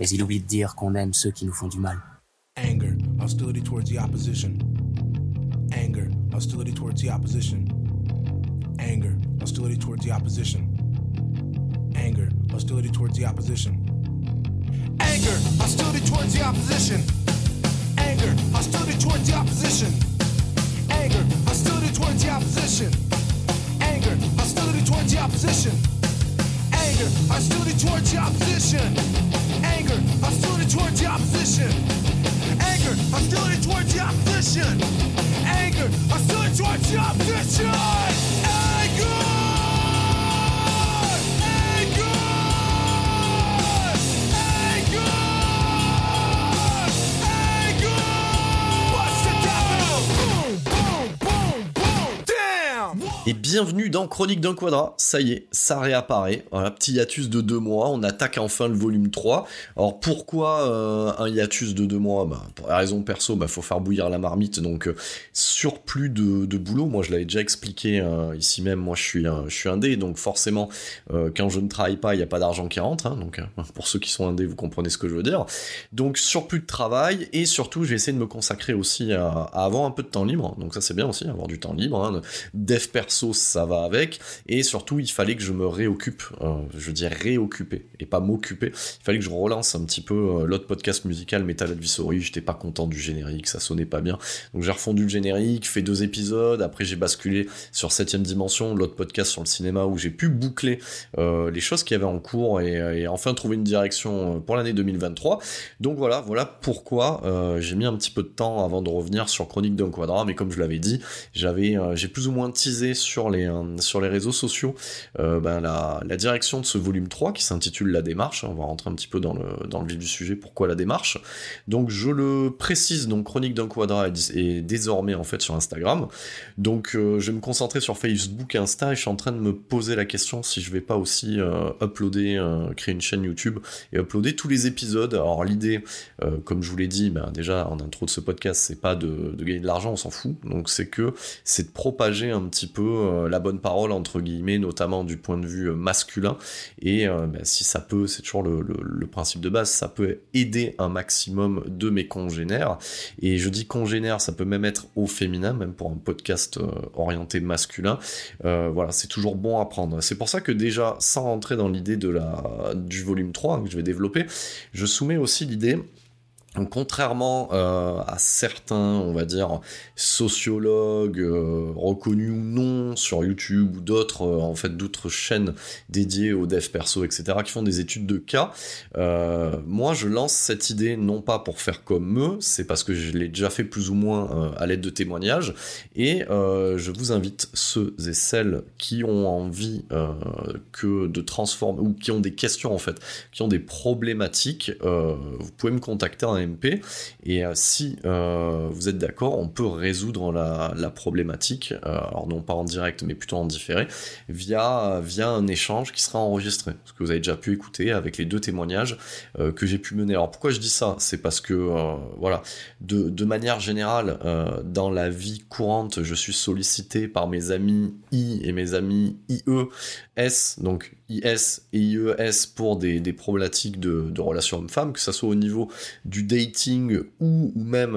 mais il oublie de dire qu'on aime ceux qui nous font du mal. Anger, hostility towards the opposition. Anger, hostility towards the opposition. Anger, hostility towards the opposition. Anger, hostility towards the opposition. Anger, hostility towards the opposition. Anger, hostility towards the opposition. Anger, hostility towards the opposition. Anger, hostility towards the opposition. Anger, hostility towards the opposition. Anger, hostility towards the opposition. Anger, hostility towards the opposition. Anger, hostility towards the opposition. Et bienvenue dans Chronique d'un quadrat. Ça y est, ça réapparaît. Voilà, petit hiatus de deux mois. On attaque enfin le volume 3. Alors pourquoi euh, un hiatus de deux mois? Bah, Pour la raison perso, bah, faut faire bouillir la marmite. Donc euh, surplus de, boulot. Moi, je l'avais déjà expliqué euh, ici même. Moi, je suis, je suis indé. Donc forcément, euh, quand je ne travaille pas, il n'y a pas d'argent qui rentre. hein. donc pour ceux qui sont indés, vous comprenez ce que je veux dire. Donc surplus de travail. Et surtout, j'ai essayé de me consacrer aussi à, à avoir un peu de temps libre. Donc ça, c'est bien aussi, avoir du temps libre. hein. Dev perso, ça va avec. Et surtout, il fallait que je me réoccupe, euh, je dis réoccuper, et pas m'occuper. Il fallait que je relance un petit peu euh, l'autre podcast musical Metal Advisory. J'étais pas content du générique, ça sonnait pas bien. Donc j'ai refondu le générique, fait deux épisodes. Après, j'ai basculé sur 7 dimension, l'autre podcast sur le cinéma, où j'ai pu boucler euh, les choses qu'il y avait en cours et, et enfin trouver une direction pour l'année 2023. Donc voilà, voilà pourquoi j'ai mis un petit peu de temps avant de revenir sur Chronique d'un quadrat. Mais comme je l'avais dit, j'avais, j'ai plus ou moins teasé sur les euh, sur les réseaux sociaux euh, ben, la, direction de ce volume 3 qui s'intitule La démarche. On va rentrer un petit peu dans le, dans le vif du sujet, pourquoi la démarche. Donc je le précise, donc Chronique d'un quadrat est, désormais en fait sur Instagram. Donc euh, je vais me concentrer sur Facebook et Insta et je suis en train de me poser la question si je vais pas aussi uploader, créer une chaîne YouTube et uploader tous les épisodes. Alors l'idée, comme je vous l'ai dit, ben, déjà en intro de ce podcast, c'est pas de, de gagner de l'argent, on s'en fout. Donc c'est que c'est de propager un petit peu euh, la bonne parole entre guillemets, notamment du point de vue euh, masculin. Et euh, ben, si ça peut, c'est toujours le, principe de base, ça peut aider un maximum de mes congénères. Et je dis congénères, ça peut même être au féminin, même pour un podcast orienté masculin. Voilà, c'est toujours bon à prendre. C'est pour ça que déjà, sans rentrer dans l'idée du volume 3 que je vais développer, je soumets aussi l'idée contrairement euh, à certains, on va dire, sociologues euh, reconnus ou non sur YouTube ou d'autres, euh, en fait, d'autres chaînes dédiées au dev perso, etc., qui font des études de cas, moi, je lance cette idée non pas pour faire comme eux, c'est parce que je l'ai déjà fait plus ou moins à l'aide de témoignages, et je vous invite ceux et celles qui ont envie que de transformer ou qui ont des questions en fait, qui ont des problématiques, vous pouvez me contacter en MP et euh, si euh, vous êtes d'accord, on peut résoudre la, problématique, euh, alors non pas en direct mais plutôt en différé, via, via un échange qui sera enregistré, ce que vous avez déjà pu écouter avec les deux témoignages que j'ai pu mener. Alors pourquoi je dis ça? C'est parce que voilà, de, manière générale, dans la vie courante, je suis sollicité par mes amis I et mes amis IES, donc IS et IES pour des, des problématiques de, de relations hommes-femmes, que ça soit au niveau du dating ou, ou même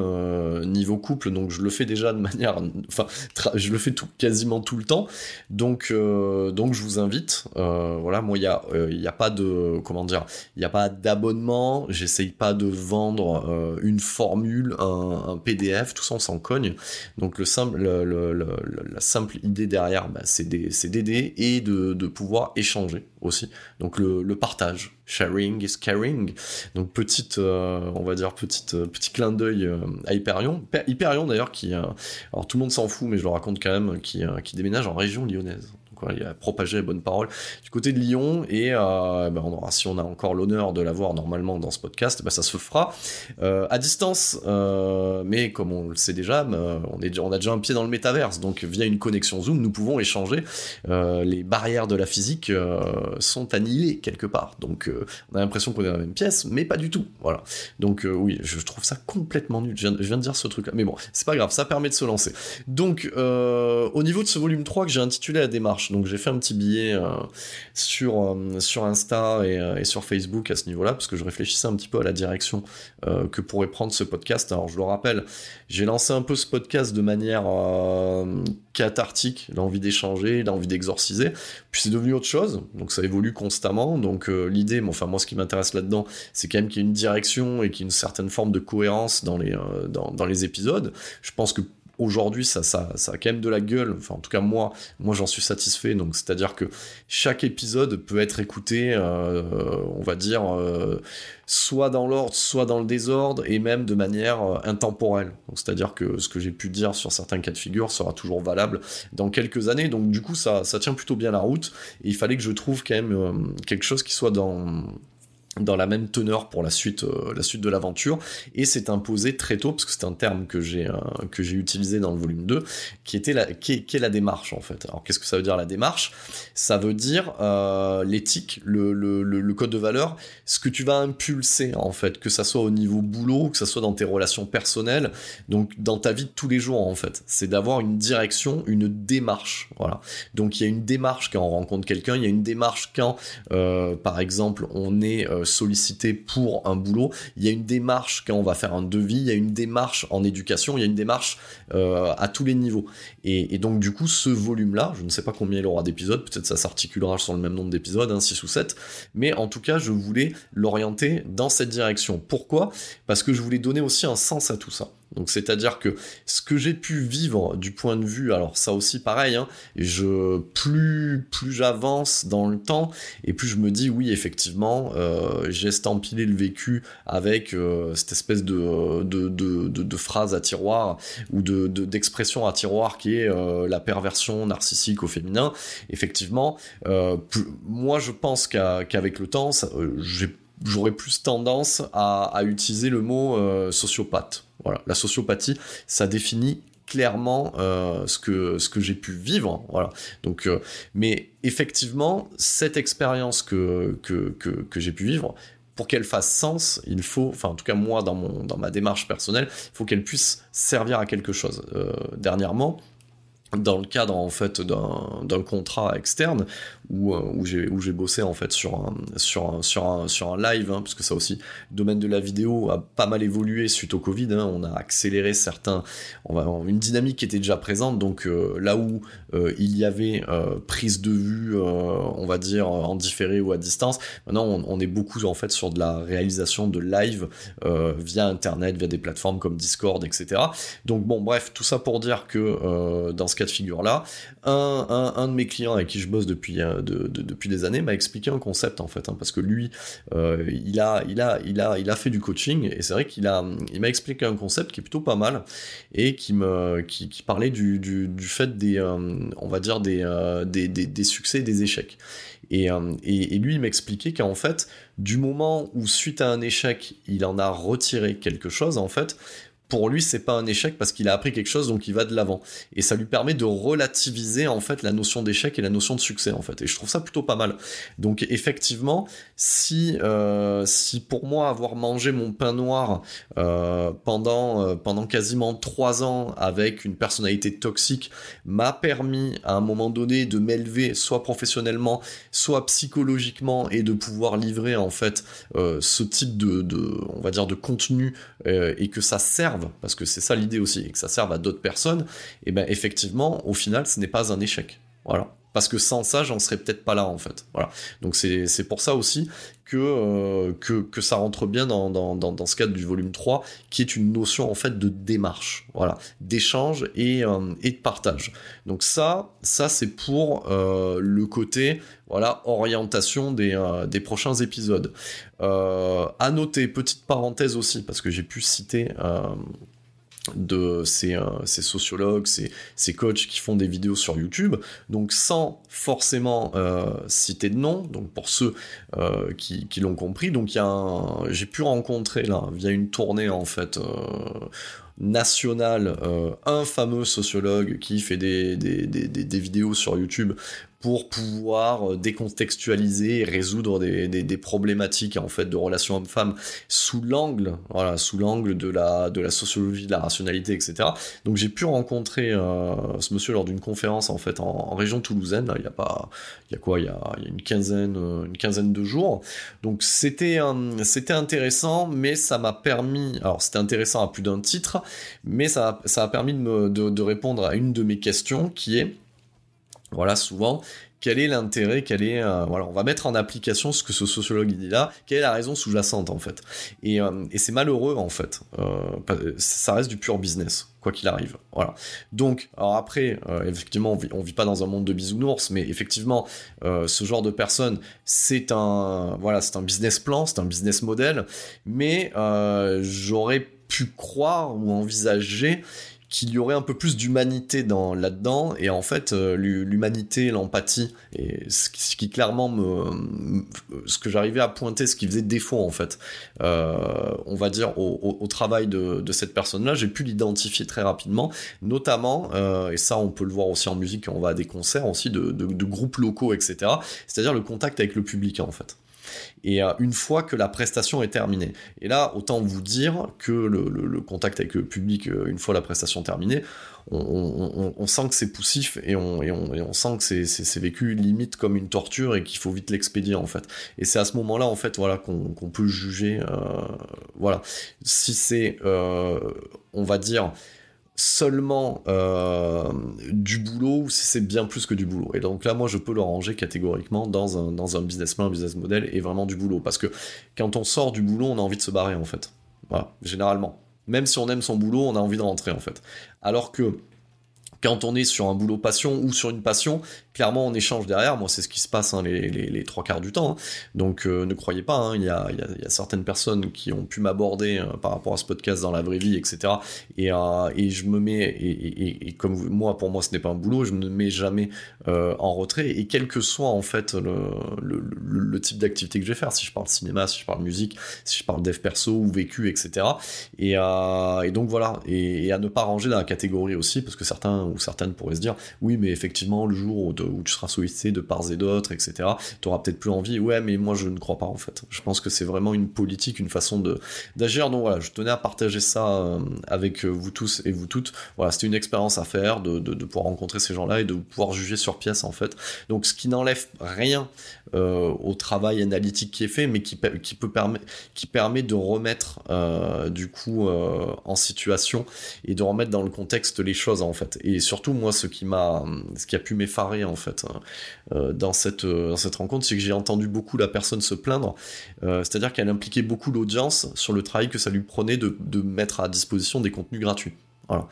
niveau couple, donc je le fais déjà de manière, enfin, je le fais tout, quasiment tout le temps, donc, donc je vous invite, voilà, moi il y a, il y a pas de, comment dire, il n'y a pas d'abonnement, j'essaye pas de vendre une formule, un, PDF, tout ça on s'en cogne, donc le simple, le, la simple idée derrière, bah, c'est d'aider et de pouvoir échanger aussi. Donc le, partage, sharing is caring. Donc petite, euh, on va dire petite, euh, petit clin d'œil euh, à Hyperion. Hyperion d'ailleurs qui, alors tout le monde s'en fout, mais je le raconte quand même, qui, qui déménage en région lyonnaise il a propagé la bonne parole du côté de Lyon et euh, aura, si on a encore l'honneur de l'avoir normalement dans ce podcast, ben, ça se fera euh, à distance. Euh, mais comme on le sait déjà, on, est, on a déjà un pied dans le métaverse, donc via une connexion Zoom, nous pouvons échanger. les barrières de la physique sont annihilées quelque part, donc on a l'impression qu'on est dans la même pièce, mais pas du tout. Voilà. Donc oui, je trouve ça complètement nul. Je viens, de dire ce truc-là, mais bon, c'est pas grave, ça permet de se lancer. Donc au niveau de ce volume 3 que j'ai intitulé la démarche, donc j'ai fait un petit billet euh, sur, euh, sur Insta euh, et, sur Facebook à ce niveau-là, parce que je réfléchissais un petit peu à la direction que pourrait prendre ce podcast. Alors je le rappelle, j'ai lancé un peu ce podcast de manière cathartique, l'envie d'échanger, l'envie d'exorciser, puis c'est devenu autre chose, donc ça évolue constamment, donc l'idée, enfin moi ce qui m'intéresse là-dedans, c'est quand même qu'il y ait une direction et qu'il y ait une certaine forme de cohérence dans les, dans les épisodes. Je pense que aujourd'hui ça, ça, ça a quand même de la gueule, enfin en tout cas moi, moi j'en suis satisfait, donc c'est-à-dire que chaque épisode peut être écouté, euh, on va dire, euh, soit dans l'ordre, soit dans le désordre, et même de manière euh, intemporelle. C'est-à-dire que ce que j'ai pu dire sur certains cas de figure sera toujours valable dans quelques années, donc du coup ça, ça tient plutôt bien la route, et il fallait que je trouve quand même quelque chose qui soit dans dans la même teneur pour la suite, euh, la suite de l'aventure, et c'est imposé très tôt, parce que c'est un terme que j'ai euh, utilisé dans le volume 2, qui était la, qui est, la démarche en fait. Alors qu'est-ce que ça veut dire la démarche? Ça veut dire euh, l'éthique, le, le, le, code de valeur, ce que tu vas impulser en fait, que ça soit au niveau boulot, que ça soit dans tes relations personnelles, donc dans ta vie de tous les jours en fait. C'est d'avoir une direction, une démarche, voilà. Donc il y a une démarche quand on rencontre quelqu'un, il y a une démarche quand, par exemple, on est sollicité pour un boulot, il y a une démarche quand on va faire un devis, il y a une démarche en éducation, il y a une démarche euh, à tous les niveaux. Et, donc du coup, ce volume-là, je ne sais pas combien il aura d'épisodes, peut-être ça s'articulera sur le même nombre d'épisodes, hein, 6 ou 7, mais en tout cas, je voulais l'orienter dans cette direction. Pourquoi? Parce que je voulais donner aussi un sens à tout ça. Donc c'est-à-dire que ce que j'ai pu vivre du point de vue, alors ça aussi pareil, hein, je plus plus j'avance dans le temps et plus je me dis oui effectivement euh, j'ai estampillé le vécu avec euh, cette espèce de de, de, phrase à tiroir ou de d'expression à tiroir qui est euh, la perversion narcissique au féminin. Effectivement, moi je pense qu'avec le temps, j'aurais plus tendance à, utiliser le mot sociopathe. Voilà, la sociopathie, ça définit clairement euh, ce que ce que j'ai pu vivre voilà donc euh, mais effectivement cette expérience que que, que, j'ai pu vivre pour qu'elle fasse sens, il faut, enfin en tout cas moi dans mon dans ma démarche personnelle, il faut qu'elle puisse servir à quelque chose. Euh, dernièrement, dans le cadre en fait d'un contrat externe où, euh, où j'ai bossé en fait sur un sur un, sur un, sur un live hein, parce que ça aussi le domaine de la vidéo a pas mal évolué suite au Covid hein, on a accéléré certains on va une dynamique qui était déjà présente. Donc euh, là où euh, il y avait prise de vue on va dire en différé ou à distance maintenant on, on, est beaucoup en fait sur de la réalisation de live via internet via des plateformes comme Discord etc donc bon bref tout ça pour dire que dans ce cas de figure là un, un, de mes clients avec qui je bosse depuis depuis des années m'a expliqué un concept en fait, hein, parce que lui, euh, il a, il a, il a, il a fait du coaching et c'est vrai qu'il a, il m'a expliqué un concept qui est plutôt pas mal et qui me, qui, parlait du, du, fait des, euh, on va dire euh, des, des, des, succès et des échecs. Et, et, et lui, il m'expliquait qu'en fait, du moment où suite à un échec, il en a retiré quelque chose, en fait, pour lui, c'est pas un échec parce qu'il a appris quelque chose, donc il va de l'avant. Et ça lui permet de relativiser en fait la notion d'échec et la notion de succès en fait. Et je trouve ça plutôt pas mal. Donc effectivement, si euh, si pour moi avoir mangé mon pain noir euh, pendant euh, pendant quasiment trois ans avec une personnalité toxique m'a permis à un moment donné de m'élever soit professionnellement, soit psychologiquement et de pouvoir livrer en fait ce type de, de on va dire de contenu et que ça serve parce que c'est ça l'idée aussi, et que ça serve à d'autres personnes, et ben effectivement, au final, ce n'est pas un échec. Voilà. Parce que sans ça, j'en serais peut-être pas là, en fait. Voilà. Donc c'est pour ça aussi que, euh, que, que, ça rentre bien dans, dans, dans, ce cadre du volume 3, qui est une notion, en fait, de démarche. Voilà. D'échange et, euh, et de partage. Donc ça, ça c'est pour euh, le côté, voilà, orientation des, des prochains épisodes. à noter, petite parenthèse aussi, parce que j'ai pu citer de ces, euh, sociologues, ces, ces, coachs qui font des vidéos sur YouTube, donc sans forcément euh, citer de nom, donc pour ceux euh, qui, l'ont compris, donc il y a j'ai pu rencontrer là via une tournée en fait nationale un fameux sociologue qui fait des, vidéos sur YouTube pour pouvoir euh, décontextualiser et résoudre des, des, problématiques en fait de relations hommes-femmes sous l'angle voilà sous l'angle de la de la sociologie de la rationalité etc donc j'ai pu rencontrer euh, ce monsieur lors d'une conférence en fait en, région toulousaine il y a pas il y a quoi il y a, une quinzaine euh, une quinzaine de jours. Donc c'était c'était intéressant mais ça m'a permis alors c'était intéressant à plus d'un titre mais ça ça a permis de, de répondre à une de mes questions qui est voilà, souvent, quel est l'intérêt, quel est, euh, voilà, on va mettre en application ce que ce sociologue dit là, quelle est la raison sous-jacente en fait. Et, euh, et c'est malheureux en fait, euh, ça reste du pur business, quoi qu'il arrive. Voilà. Donc, alors après, effectivement, on vit, vit pas dans un monde de bisounours, mais effectivement, ce genre de personne, c'est un, voilà, c'est un business plan, c'est un business model, mais j'aurais pu croire ou envisager qu'il y aurait un peu plus d'humanité dans là-dedans. Et en fait euh, l'humanité l'empathie et ce qui, clairement me, ce que j'arrivais à pointer ce qui faisait défaut en fait euh, on va dire au, travail de, cette personne là j'ai pu l'identifier très rapidement. Notamment euh, et ça on peut le voir aussi en musique on va à des concerts aussi de, de groupes locaux etc c'est à dire le contact avec le public en fait et euh, une fois que la prestation est terminée. Et là, autant vous dire que le, contact avec le public, euh, une fois la prestation terminée, on, sent que c'est poussif et on, sent que c'est vécu limite comme une torture et qu'il faut vite l'expédier en fait. Et c'est à ce moment-là en fait voilà qu'on peut juger euh, voilà si c'est on va dire seulement euh, du boulot ou si c'est bien plus que du boulot. Et donc là, moi, je peux le ranger catégoriquement dans un, dans un business plan, un business model et vraiment du boulot. Parce que quand on sort du boulot, on a envie de se barrer en fait. Voilà, généralement. Même si on aime son boulot, on a envie de rentrer en fait. Alors que quand on est sur un boulot passion ou sur une passion, clairement on échange derrière. Moi, c'est ce qui se passe hein, les, trois quarts du temps. Hein. Donc euh, ne croyez pas, hein, il, y a, certaines personnes qui ont pu m'aborder euh, par rapport à ce podcast dans la vraie vie, etc. Euh, et, je me mets, et, comme moi, pour moi, ce n'est pas un boulot, je ne me mets jamais en retrait. Et quel que soit en fait le, type d'activité que je vais faire, si je parle cinéma, si je parle musique, si je parle dev perso ou vécu, etc. Et, donc voilà, et, à ne pas ranger dans la catégorie aussi, parce que certains ou certaines pourraient se dire, oui, mais effectivement, le jour où où tu seras sollicité de parts et d'autres, etc. Tu auras peut-être plus envie. Ouais, mais moi je ne crois pas en fait. Je pense que c'est vraiment une politique, une façon d'agir. Donc voilà, je tenais à partager ça euh, avec euh, vous tous et vous toutes. Voilà, c'était une expérience à faire de, de, pouvoir rencontrer ces gens-là et de pouvoir juger sur pièce en fait. Donc ce qui n'enlève rien euh, au travail analytique qui est fait, mais qui, qui peut permettre qui permet de remettre du coup en situation et de remettre dans le contexte les choses en fait. Et surtout moi, ce qui m'a, ce qui a pu m'effarer en fait hein, euh, dans cette euh, dans cette rencontre, c'est que j'ai entendu beaucoup la personne se plaindre. Euh, c'est-à-dire qu'elle impliquait beaucoup l'audience sur le travail que ça lui prenait de, mettre à disposition des contenus gratuits. Voilà.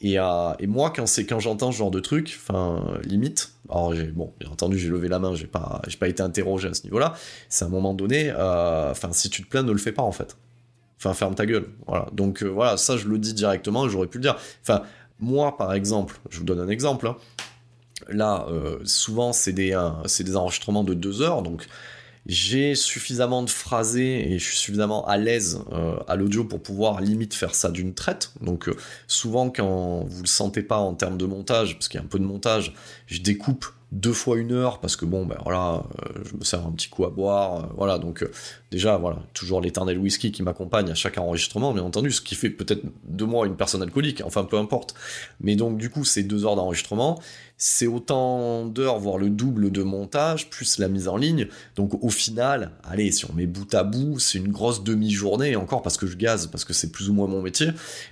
Et, moi, quand quand j'entends ce genre de truc, enfin limite, alors bon, bien entendu, j'ai levé la main, j'ai pas, pas été interrogé à ce niveau-là. C'est à un moment donné, enfin, si tu te plains, ne le fais pas en fait. Enfin, ferme ta gueule. Voilà. Donc voilà, ça je le dis directement, j'aurais pu le dire. Enfin, moi par exemple, je vous donne un exemple. Hein. Là, euh, souvent, c'est des, des enregistrements de deux heures, donc j'ai suffisamment de phrasés et je suis suffisamment à l'aise euh, à l'audio pour pouvoir limite faire ça d'une traite. Donc euh, souvent quand vous le sentez pas en termes de montage, parce qu'il y a un peu de montage, je découpe deux fois une heure parce que bon ben voilà euh, je me sers un petit coup à boire euh, voilà donc euh, déjà voilà toujours l'éternel whisky qui m'accompagne à chaque enregistrement bien entendu ce qui fait peut-être de moi une personne alcoolique enfin peu importe mais donc du coup c'est deux heures d'enregistrement c'est autant d'heures, voire le double de montage, plus la mise en ligne. Donc au final, allez, si on met bout à bout, c'est une grosse demi-journée, encore parce que je gaze, parce que c'est plus ou moins mon métier.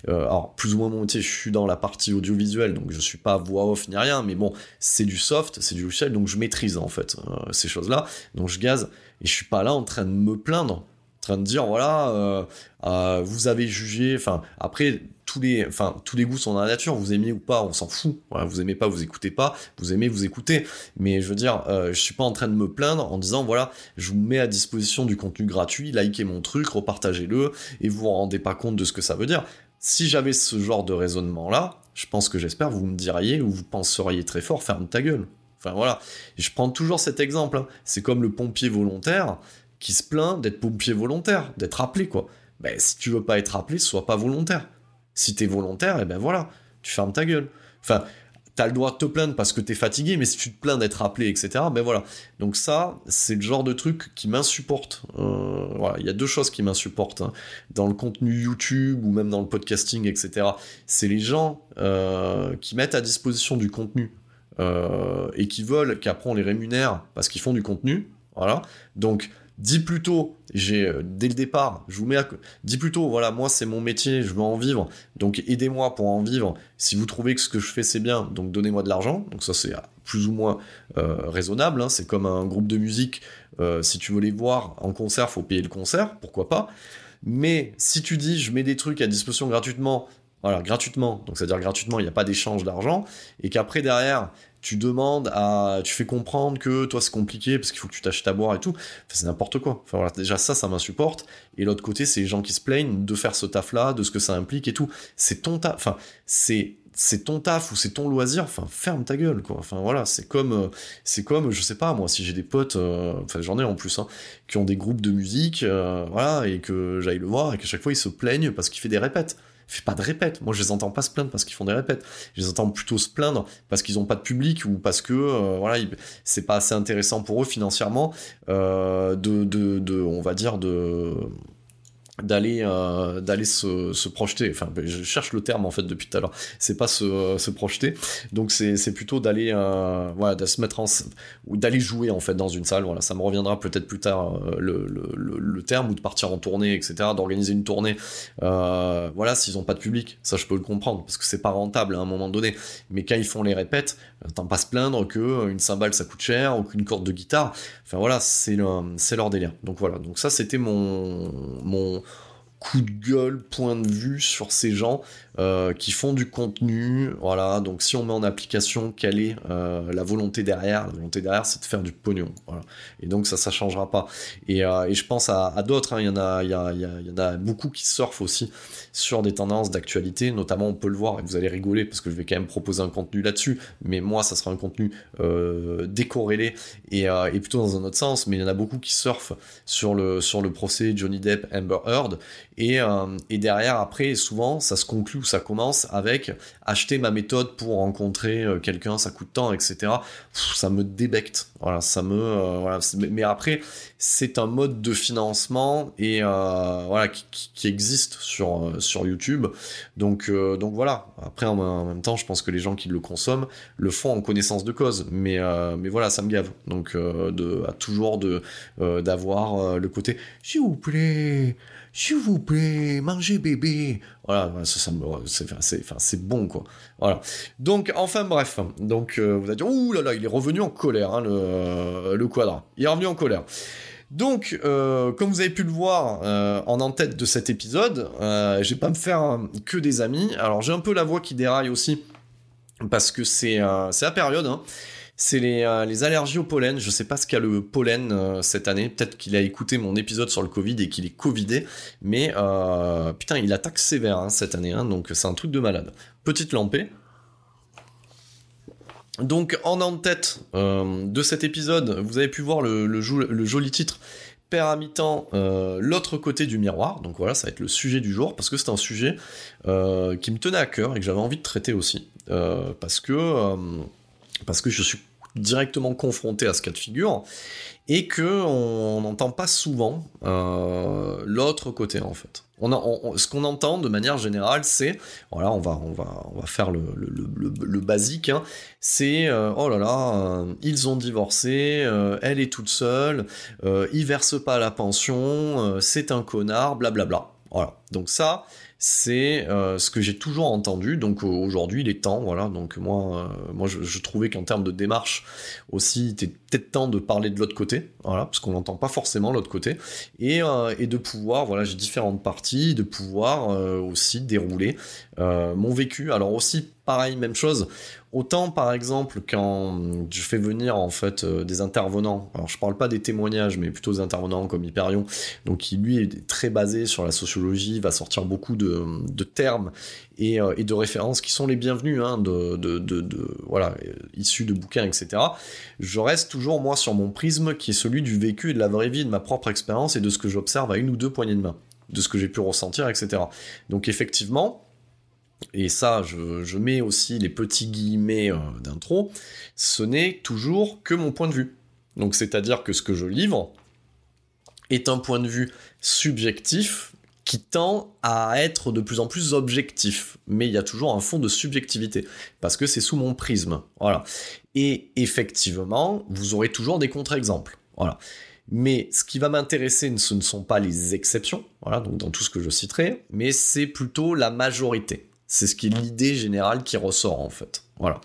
Euh, alors, plus ou moins mon métier, je suis dans la partie audiovisuelle, donc je suis pas voix off ni rien, mais bon, c'est du soft, c'est du logiciel, donc je maîtrise en fait euh, ces choses-là. Donc je gaze, et je suis pas là en train de me plaindre, en train de dire, voilà, euh, euh vous avez jugé, enfin, après, tous les, enfin, tous les goûts sont dans la nature. Vous aimez ou pas, on s'en fout. Vous aimez pas, vous écoutez pas. Vous aimez, vous écoutez. Mais je veux dire, euh, je suis pas en train de me plaindre en disant voilà, je vous mets à disposition du contenu gratuit, likez mon truc, repartagez-le, et vous vous rendez pas compte de ce que ça veut dire. Si j'avais ce genre de raisonnement là, je pense que j'espère vous me diriez ou vous penseriez très fort ferme ta gueule. Enfin voilà. Je prends toujours cet exemple. Hein. C'est comme le pompier volontaire qui se plaint d'être pompier volontaire, d'être appelé quoi. Ben, si tu veux pas être appelé, sois pas volontaire. Si t'es volontaire, et eh ben voilà, tu fermes ta gueule. Enfin, t'as le droit de te plaindre parce que t'es fatigué, mais si tu te plains d'être appelé, etc., ben voilà. Donc ça, c'est le genre de truc qui m'insupporte. Euh, voilà, il y a deux choses qui m'insupportent hein. dans le contenu YouTube ou même dans le podcasting, etc. C'est les gens euh, qui mettent à disposition du contenu et qui veulent qu'après on les rémunère parce qu'ils font du contenu. Voilà. Donc dis plutôt, j'ai euh, dès le départ, je vous mets à... dis plutôt, voilà, moi c'est mon métier, je veux en vivre, donc aidez-moi pour en vivre. Si vous trouvez que ce que je fais c'est bien, donc donnez-moi de l'argent. Donc ça c'est plus ou moins euh, raisonnable. Hein. C'est comme un groupe de musique. Euh, si tu veux les voir en concert, faut payer le concert, pourquoi pas. Mais si tu dis je mets des trucs à disposition gratuitement, voilà, gratuitement, donc c'est-à-dire gratuitement, il n'y a pas d'échange d'argent, et qu'après derrière, tu demandes à, tu fais comprendre que toi c'est compliqué parce qu'il faut que tu t'achètes à boire et tout. C'est n'importe quoi. Enfin voilà, déjà ça, ça m'insupporte. Et l'autre côté, c'est les gens qui se plaignent de faire ce taf-là, de ce que ça implique et tout. C'est ton taf. Enfin, c'est c'est ton taf ou c'est ton loisir, enfin ferme ta gueule quoi. Enfin voilà, c'est comme euh, c'est comme je sais pas moi si j'ai des potes, euh, enfin j'en ai en plus hein, qui ont des groupes de musique, euh, voilà et que j'aille le voir et qu'à chaque fois ils se plaignent parce qu'il fait des répètes fait pas de répète. Moi, je les entends pas se plaindre parce qu'ils font des répètes. Je les entends plutôt se plaindre parce qu'ils ont pas de public ou parce que euh, voilà, c'est pas assez intéressant pour eux financièrement euh, de, on va dire de d'aller euh, d'aller se, se, projeter. Enfin je cherche le terme en fait depuis tout à l'heure. C'est pas se, se, projeter. Donc c'est plutôt d'aller euh, voilà de se mettre en ou d'aller jouer en fait dans une salle. Voilà ça me reviendra peut-être plus tard euh, le, le, le, terme ou de partir en tournée etc d'organiser une tournée. Voilà s'ils ont pas de public. Ça je peux le comprendre parce que c'est pas rentable à un moment donné. Mais quand ils font les répètes t'en pas se plaindre que une cymbale ça coûte cher ou qu'une corde de guitare. Enfin voilà c'est c'est leur délire. Donc voilà. Donc ça c'était mon mon coup de gueule, point de vue sur ces gens euh, qui font du contenu. Voilà, donc si on met en application quelle est euh, la volonté derrière, la volonté derrière, c'est de faire du pognon. Et donc ça, ça changera pas. Et, euh, je pense à, d'autres. Il y en a, beaucoup qui surfent aussi sur des tendances d'actualité. Notamment, on peut le voir et vous allez rigoler parce que je vais quand même proposer un contenu là-dessus. Mais moi, ça sera un contenu décorrélé et, plutôt dans un autre sens. Mais il y en a beaucoup qui surfent sur le procès Johnny Depp Amber Heard et, derrière, après, souvent, ça se conclut ou ça commence avec acheter ma méthode pour rencontrer euh, quelqu'un, ça coûte tant, etc. ça me débecte. Voilà, ça me. Euh, voilà. Mais après, c'est un mode de financement et voilà qui, qui, existe sur sur YouTube. Donc donc voilà. Après, en, même temps, je pense que les gens qui le consomment le font en connaissance de cause. Mais mais voilà, ça me gave. Donc de à toujours de d'avoir le côté s'il vous plaît s'il vous plaît, mangez bébé. Voilà, c'est bon quoi. Voilà. Donc, enfin bref. Donc, euh, vous allez dire, ouh là là, il est revenu en colère, hein, le, le quadra. Il est revenu en colère. Donc, euh, comme vous avez pu le voir euh, en en-tête de cet épisode, euh, je vais pas me faire que des amis. Alors, j'ai un peu la voix qui déraille aussi, parce que c'est la période. Hein c'est euh, les, allergies au pollen. Je sais pas ce qu'a le pollen euh, cette année. Peut-être qu'il a écouté mon épisode sur le Covid et qu'il est Covidé. Mais euh, putain, il attaque sévère hein, cette année. Hein, donc c'est un truc de malade. Petite lampée. Donc en en-tête de cet épisode, vous avez pu voir le, joli titre Père à mi-temps, l'autre côté du miroir. Donc voilà, ça va être le sujet du jour parce que c'est un sujet qui me tenait à cœur et que j'avais envie de traiter aussi. Parce que parce que je suis directement confronté à ce cas de figure et que on n'entend pas souvent l'autre côté en fait ce qu'on entend de manière générale, c'est voilà, on va, on va, on va faire le, le, basique. Hein. c'est euh, oh là là, euh, ils ont divorcé, euh, elle est toute seule, il verse pas la pension, c'est un connard, blablabla. Voilà. Donc ça, c'est euh, ce que j'ai toujours entendu. Donc aujourd'hui, il est temps, voilà. Donc moi, euh, moi, je, trouvais qu'en termes de démarche aussi, il était peut-être temps de parler de l'autre côté, voilà, parce qu'on n'entend pas forcément l'autre côté, et, euh, et, de pouvoir, voilà, j'ai différentes parties, de pouvoir aussi dérouler mon vécu. Alors aussi, pareil, même chose. Autant par exemple quand je fais venir en fait euh, des intervenants, alors je parle pas des témoignages, mais plutôt des intervenants comme Hyperion, donc qui lui est très basé sur la sociologie, va sortir beaucoup de, termes euh, et, de références qui sont les bienvenus, hein, de, voilà, issus de bouquins, etc. Je reste toujours moi sur mon prisme qui est celui du vécu et de la vraie vie, de ma propre expérience et de ce que j'observe à une ou deux poignées de main, de ce que j'ai pu ressentir, etc. Donc effectivement, et ça je, mets aussi les petits guillemets euh, d'intro, ce n'est toujours que mon point de vue. Donc c'est-à-dire que ce que je livre est un point de vue subjectif qui tend à être de plus en plus objectif, mais il y a toujours un fond de subjectivité, parce que c'est sous mon prisme. Voilà. Et effectivement, vous aurez toujours des contre-exemples. Voilà. Mais ce qui va m'intéresser, ce ne sont pas les exceptions, dans tout ce que je citerai, mais c'est plutôt la majorité. C'est ce qui est l'idée générale qui ressort en fait. Voilà.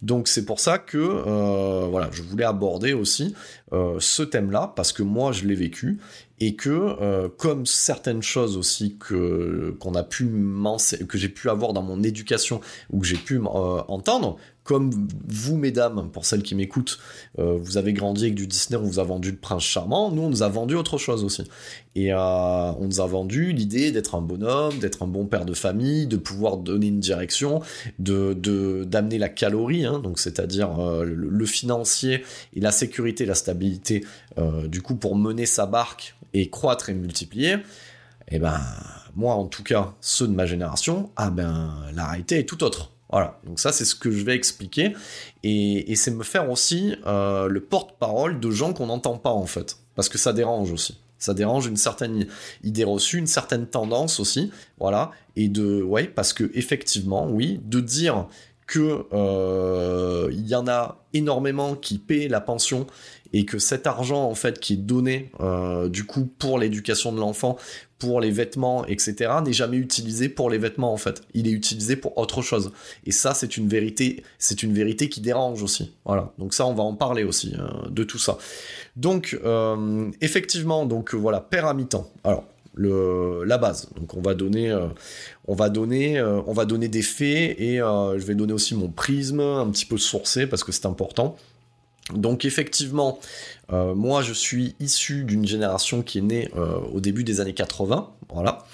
Donc c'est pour ça que euh, voilà, je voulais aborder aussi euh, ce thème-là parce que moi je l'ai vécu et que euh, comme certaines choses aussi que que j'ai pu avoir dans mon éducation ou que j'ai pu entendre, comme vous, mesdames, pour celles qui m'écoutent, euh, vous avez grandi avec du Disney, on vous a vendu le prince charmant, nous, on nous a vendu autre chose aussi. Et euh, on nous a vendu l'idée d'être un bonhomme, d'être un bon père de famille, de pouvoir donner une direction, de d'amener la calorie, hein, donc c'est-à-dire euh, le, financier et la sécurité, la stabilité, du coup, pour mener sa barque et croître et multiplier. Et eh ben, moi, en tout cas, ceux de ma génération, ah ben, la réalité est tout autre. Voilà, donc ça c'est ce que je vais expliquer, et, c'est me faire aussi euh, le porte-parole de gens qu'on n'entend pas en fait, parce que ça dérange aussi. Ça dérange une certaine idée reçue, une certaine tendance aussi, voilà, et de, ouais, parce que effectivement, oui, de dire que euh, il y en a énormément qui paient la pension et que cet argent en fait qui est donné euh, du coup pour l'éducation de l'enfant, pour les vêtements, etc., n'est jamais utilisé pour les vêtements en fait. Il est utilisé pour autre chose. Et ça, c'est une vérité, c'est une vérité qui dérange aussi. Voilà. Donc ça, on va en parler aussi euh, de tout ça. Donc effectivement, donc voilà, père à mi-temps. Alors la base. Donc on va donner, euh, on va donner, euh, on va donner des faits et euh, je vais donner aussi mon prisme un petit peu sourcé parce que c'est important. Donc effectivement, moi je suis issu d'une génération qui est née au début des années 80, voilà,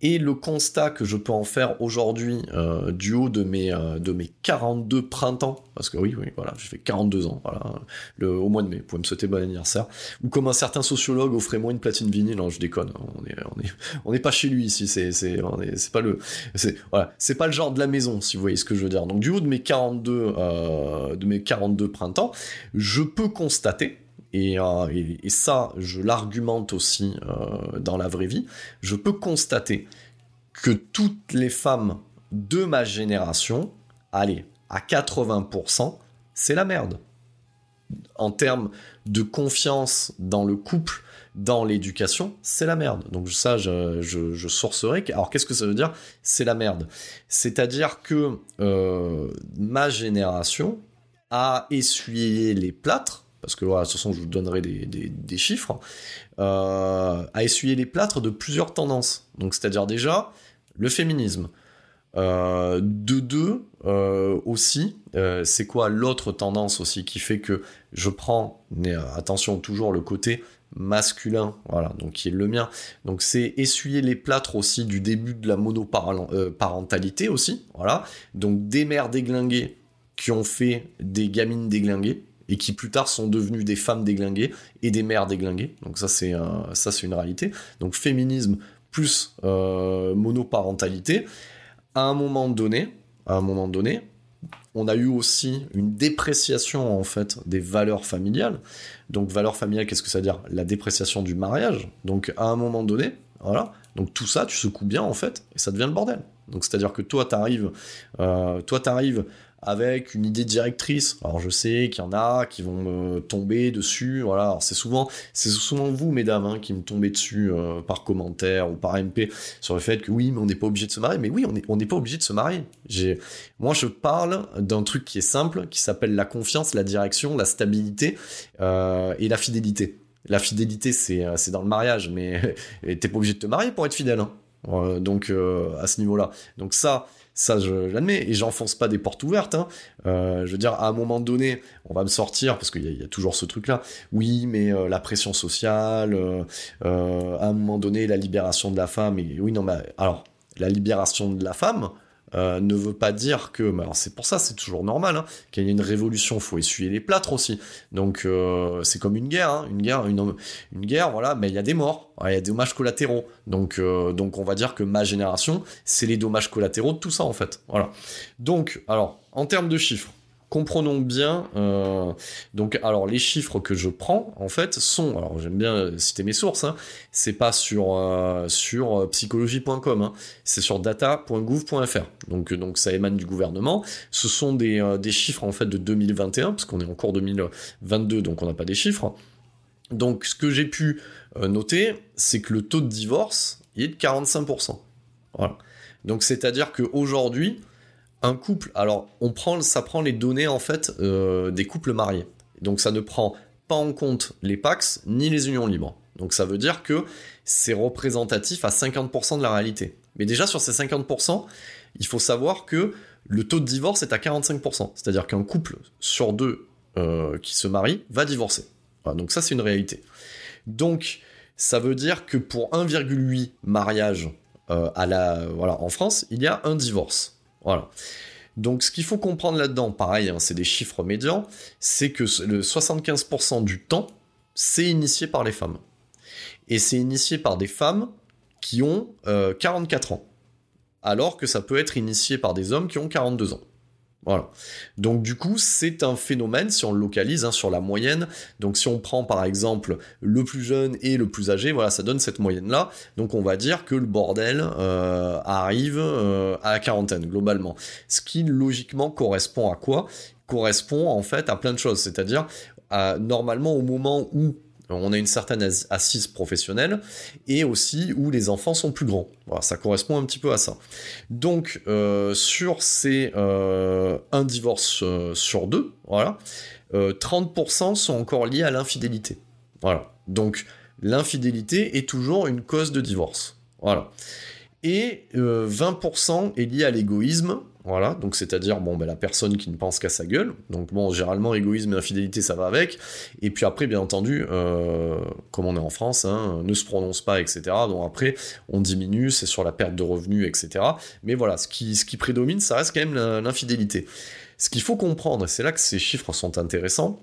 et le constat que je peux en faire aujourd'hui, euh, du haut de mes, euh, de mes 42 printemps, parce que oui, oui, voilà, j'ai fait 42 ans, voilà, le, au mois de mai, vous pouvez me souhaiter bon anniversaire, ou comme un certain sociologue offrait moi une platine vinyle, non, je déconne, on est, on est, n'est pas chez lui ici, c'est, c'est, pas le, c'est, pas le genre de la maison, si vous voyez ce que je veux dire. Donc du haut de mes 42, euh, de mes 42 printemps, je peux constater, euh, et, ça, je l'argumente aussi euh, dans la vraie vie, je peux constater que toutes les femmes de ma génération, allez, à 80%, c'est la merde. En termes de confiance dans le couple, dans l'éducation, c'est la merde. Donc ça, je, je, sourcerai. Alors qu'est-ce que ça veut dire? C'est la merde. C'est-à-dire que euh, ma génération a essuyé les plâtres parce que voilà, de toute façon je vous donnerai des, chiffres, euh, à essuyer les plâtres de plusieurs tendances. Donc c'est-à-dire déjà le féminisme. Euh, de deux euh, aussi, c'est quoi l'autre tendance aussi qui fait que je prends, attention toujours le côté masculin, voilà, donc qui est le mien. Donc c'est essuyer les plâtres aussi du début de la monoparentalité aussi, voilà. Donc des mères déglinguées qui ont fait des gamines déglinguées et qui plus tard sont devenues des femmes déglinguées et des mères déglinguées. Donc ça c'est ça c'est une réalité. Donc féminisme plus euh, monoparentalité. À un moment donné, à un moment donné, on a eu aussi une dépréciation en fait des valeurs familiales. Donc valeurs familiales, qu'est-ce que ça veut dire? La dépréciation du mariage. Donc à un moment donné, voilà. Donc tout ça, tu secoues bien en fait, et ça devient le bordel. Donc c'est-à-dire que toi, t'arrives, euh, toi, avec une idée directrice. Alors je sais qu'il y en a qui vont me tomber dessus, voilà. c'est souvent, c'est souvent vous, mesdames, hein, qui me tombez dessus euh, par commentaire ou par MP sur le fait que oui, mais on n'est pas obligé de se marier. Mais oui, on n'est pas obligé de se marier. Moi, je parle d'un truc qui est simple, qui s'appelle la confiance, la direction, la stabilité euh, et la fidélité. La fidélité, c'est, euh, dans le mariage, mais t'es pas obligé de te marier pour être fidèle. Hein. donc à ce niveau-là. Donc ça, ça, je l'admets, et j'enfonce pas des portes ouvertes. Hein. Euh, je veux dire, à un moment donné, on va me sortir, parce qu'il y, a toujours ce truc-là, oui, mais euh, la pression sociale, euh, à un moment donné, la libération de la femme, et oui, non, mais alors, la libération de la femme, euh, ne veut pas dire que, c'est pour ça, c'est toujours normal, hein, qu'il y ait une révolution, faut essuyer les plâtres aussi. Donc euh, c'est comme une guerre, hein, une guerre, une, une guerre, voilà, mais il y a des morts, il y a des dommages collatéraux. Donc, euh, donc on va dire que ma génération, c'est les dommages collatéraux de tout ça en fait. Voilà. Donc, alors, en termes de chiffres, comprenons bien. Euh, donc, alors les chiffres que je prends, en fait, sont. Alors, j'aime bien citer mes sources. Hein, c'est pas sur euh, sur euh, psychologie.com. Hein, c'est sur data.gouv.fr. Donc, donc ça émane du gouvernement. Ce sont des, des chiffres en fait de 2021 parce qu'on est en cours 2022, donc on n'a pas des chiffres. Donc, ce que j'ai pu noter, c'est que le taux de divorce il est de 45%. Voilà. Donc, c'est-à-dire qu'aujourd'hui, un couple, alors on prend, ça prend les données en fait euh, des couples mariés. Donc ça ne prend pas en compte les Pax ni les unions libres. Donc ça veut dire que c'est représentatif à 50% de la réalité. Mais déjà sur ces 50%, il faut savoir que le taux de divorce est à 45%. C'est-à-dire qu'un couple sur deux euh, qui se marie va divorcer. donc ça c'est une réalité. Donc ça veut dire que pour 1,8 mariage euh, à la, voilà, en France, il y a un divorce. Voilà. Donc ce qu'il faut comprendre là-dedans, pareil, hein, c'est des chiffres médians, c'est que le 75% du temps, c'est initié par les femmes. Et c'est initié par des femmes qui ont 44 euh, ans. Alors que ça peut être initié par des hommes qui ont 42 ans. Voilà. Donc du coup, c'est un phénomène, si on le localise hein, sur la moyenne, donc si on prend par exemple le plus jeune et le plus âgé, voilà, ça donne cette moyenne-là. Donc on va dire que le bordel euh, arrive euh, à la quarantaine, globalement. Ce qui logiquement correspond à quoi? Correspond en fait à plein de choses, c'est-à-dire normalement au moment où on a une certaine assise professionnelle et aussi où les enfants sont plus grands. Voilà, ça correspond un petit peu à ça. Donc euh, sur ces euh, un divorce euh, sur deux, voilà, 30% sont encore liés à l'infidélité. Voilà. Donc l'infidélité est toujours une cause de divorce. Voilà. Et 20% est lié à l'égoïsme voilà, donc c'est-à-dire bon, ben, la personne qui ne pense qu'à sa gueule. Donc bon, généralement égoïsme et infidélité, ça va avec. Et puis après, bien entendu, euh, comme on est en France, hein, ne se prononce pas, etc. Donc après, on diminue, c'est sur la perte de revenus, etc. Mais voilà, ce qui, ce qui prédomine, ça reste quand même l'infidélité. Ce qu'il faut comprendre, et c'est là que ces chiffres sont intéressants,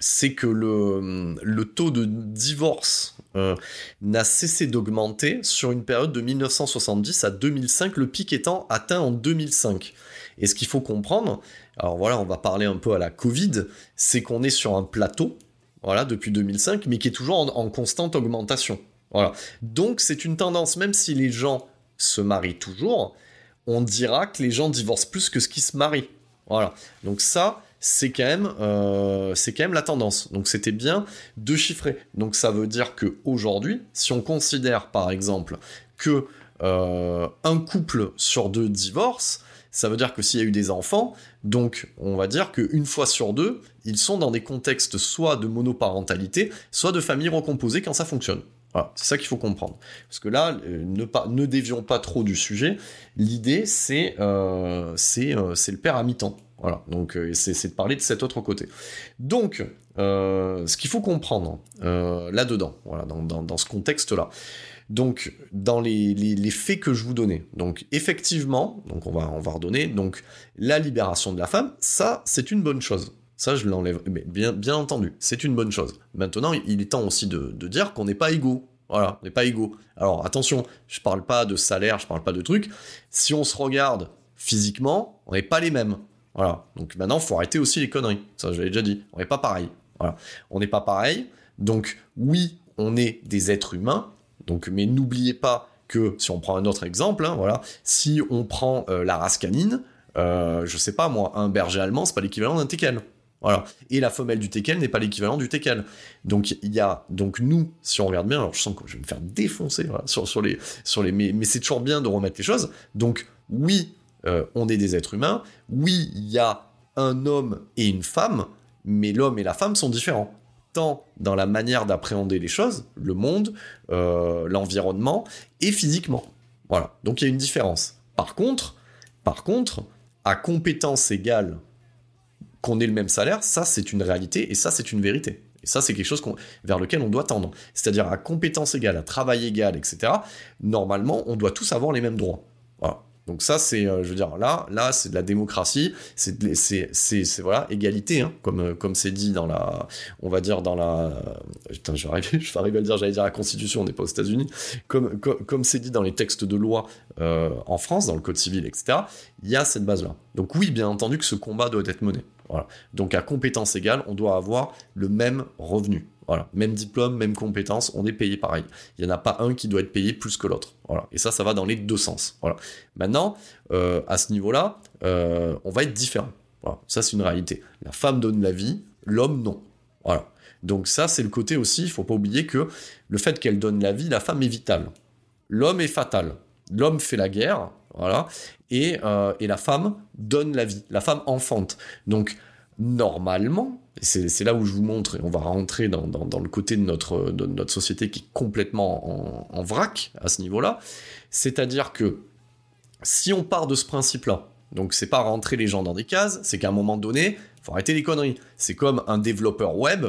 c'est que le, le, taux de divorce euh, n'a cessé d'augmenter sur une période de 1970 à 2005, le pic étant atteint en 2005. Et ce qu'il faut comprendre, alors voilà, on va parler un peu à la Covid, c'est qu'on est sur un plateau, voilà, depuis 2005, mais qui est toujours en, constante augmentation. Voilà. Donc c'est une tendance, même si les gens se marient toujours, on dira que les gens divorcent plus que ce qui se marient. Voilà. Donc ça, c'est quand même euh, c'est quand même la tendance. Donc c'était bien de chiffrer. Donc ça veut dire que aujourd'hui, si on considère par exemple que euh, un couple sur deux divorce, ça veut dire que s'il y a eu des enfants, donc on va dire qu'une fois sur deux, ils sont dans des contextes soit de monoparentalité, soit de famille recomposée quand ça fonctionne. Voilà, c'est ça qu'il faut comprendre. Parce que là, euh, ne, pas, ne dévions pas trop du sujet. L'idée, c'est euh, le père à mi-temps. Voilà, donc euh, c'est de parler de cet autre côté. Donc, euh, ce qu'il faut comprendre euh, là-dedans, voilà, dans, ce contexte-là. Donc, dans les, les, faits que je vous donnais, donc effectivement, donc on va, on va redonner, donc la libération de la femme, ça, c'est une bonne chose. Ça, je l'enlève. Mais bien, entendu, c'est une bonne chose. Maintenant, il est temps aussi de, dire qu'on n'est pas égaux. Voilà, on n'est pas égaux. Alors attention, je parle pas de salaire, je parle pas de trucs. Si on se regarde physiquement, on n'est pas les mêmes. Voilà. Donc maintenant, faut arrêter aussi les conneries. Ça, je l'avais déjà dit. On n'est pas pareil. Voilà. On n'est pas pareil. Donc oui, on est des êtres humains. Donc, mais n'oubliez pas que si on prend un autre exemple, hein, voilà, si on prend euh, la race canine, euh, je sais pas moi, un berger allemand, c'est pas l'équivalent d'un teckel. Voilà. Et la femelle du teckel n'est pas l'équivalent du teckel. Donc il y a donc nous, si on regarde bien, alors je sens que je vais me faire défoncer sur, les sur les mais, mais c'est toujours bien de remettre les choses. Donc oui, euh, on est des êtres humains. Oui, il y a un homme et une femme, mais l'homme et la femme sont différents tant dans la manière d'appréhender les choses, le monde, euh, l'environnement, et physiquement. Voilà. Donc il y a une différence. Par contre, par contre, à compétence égale qu'on ait le même salaire, ça c'est une réalité et ça c'est une vérité. Et ça c'est quelque chose vers lequel on doit tendre. C'est-à-dire à compétence égale, à travail égal, etc. Normalement, on doit tous avoir les mêmes droits. Donc ça, c'est, euh, je veux dire, là, là, c'est de la démocratie, c'est, voilà, égalité, hein, comme, euh, comme c'est dit dans la, on va dire dans la, putain, je vais arriver, je vais arriver à le dire, j'allais dire la Constitution, on n'est pas aux États-Unis, comme, comme, c'est dit dans les textes de loi euh, en France, dans le Code civil, etc. Il y a cette base-là. Donc oui, bien entendu que ce combat doit être mené. Voilà. Donc à compétence égale, on doit avoir le même revenu. Voilà, même diplôme, même compétence, on est payé pareil. Il n'y en a pas un qui doit être payé plus que l'autre. Voilà. Et ça, ça va dans les deux sens. Voilà. Maintenant, euh, à ce niveau-là, euh, on va être différent. Voilà. Ça, c'est une réalité. La femme donne la vie, l'homme non. Voilà. Donc ça, c'est le côté aussi, il faut pas oublier que le fait qu'elle donne la vie, la femme est vitale. L'homme est fatal. L'homme fait la guerre, voilà, et, euh, et la femme donne la vie. La femme enfante. Donc, normalement, c'est là où je vous montre, et on va rentrer dans, le côté de notre, société qui est complètement en, vrac à ce niveau-là, c'est-à-dire que si on part de ce principe-là, donc c'est pas rentrer les gens dans des cases, c'est qu'à un moment donné, faut arrêter les conneries. C'est comme un développeur web,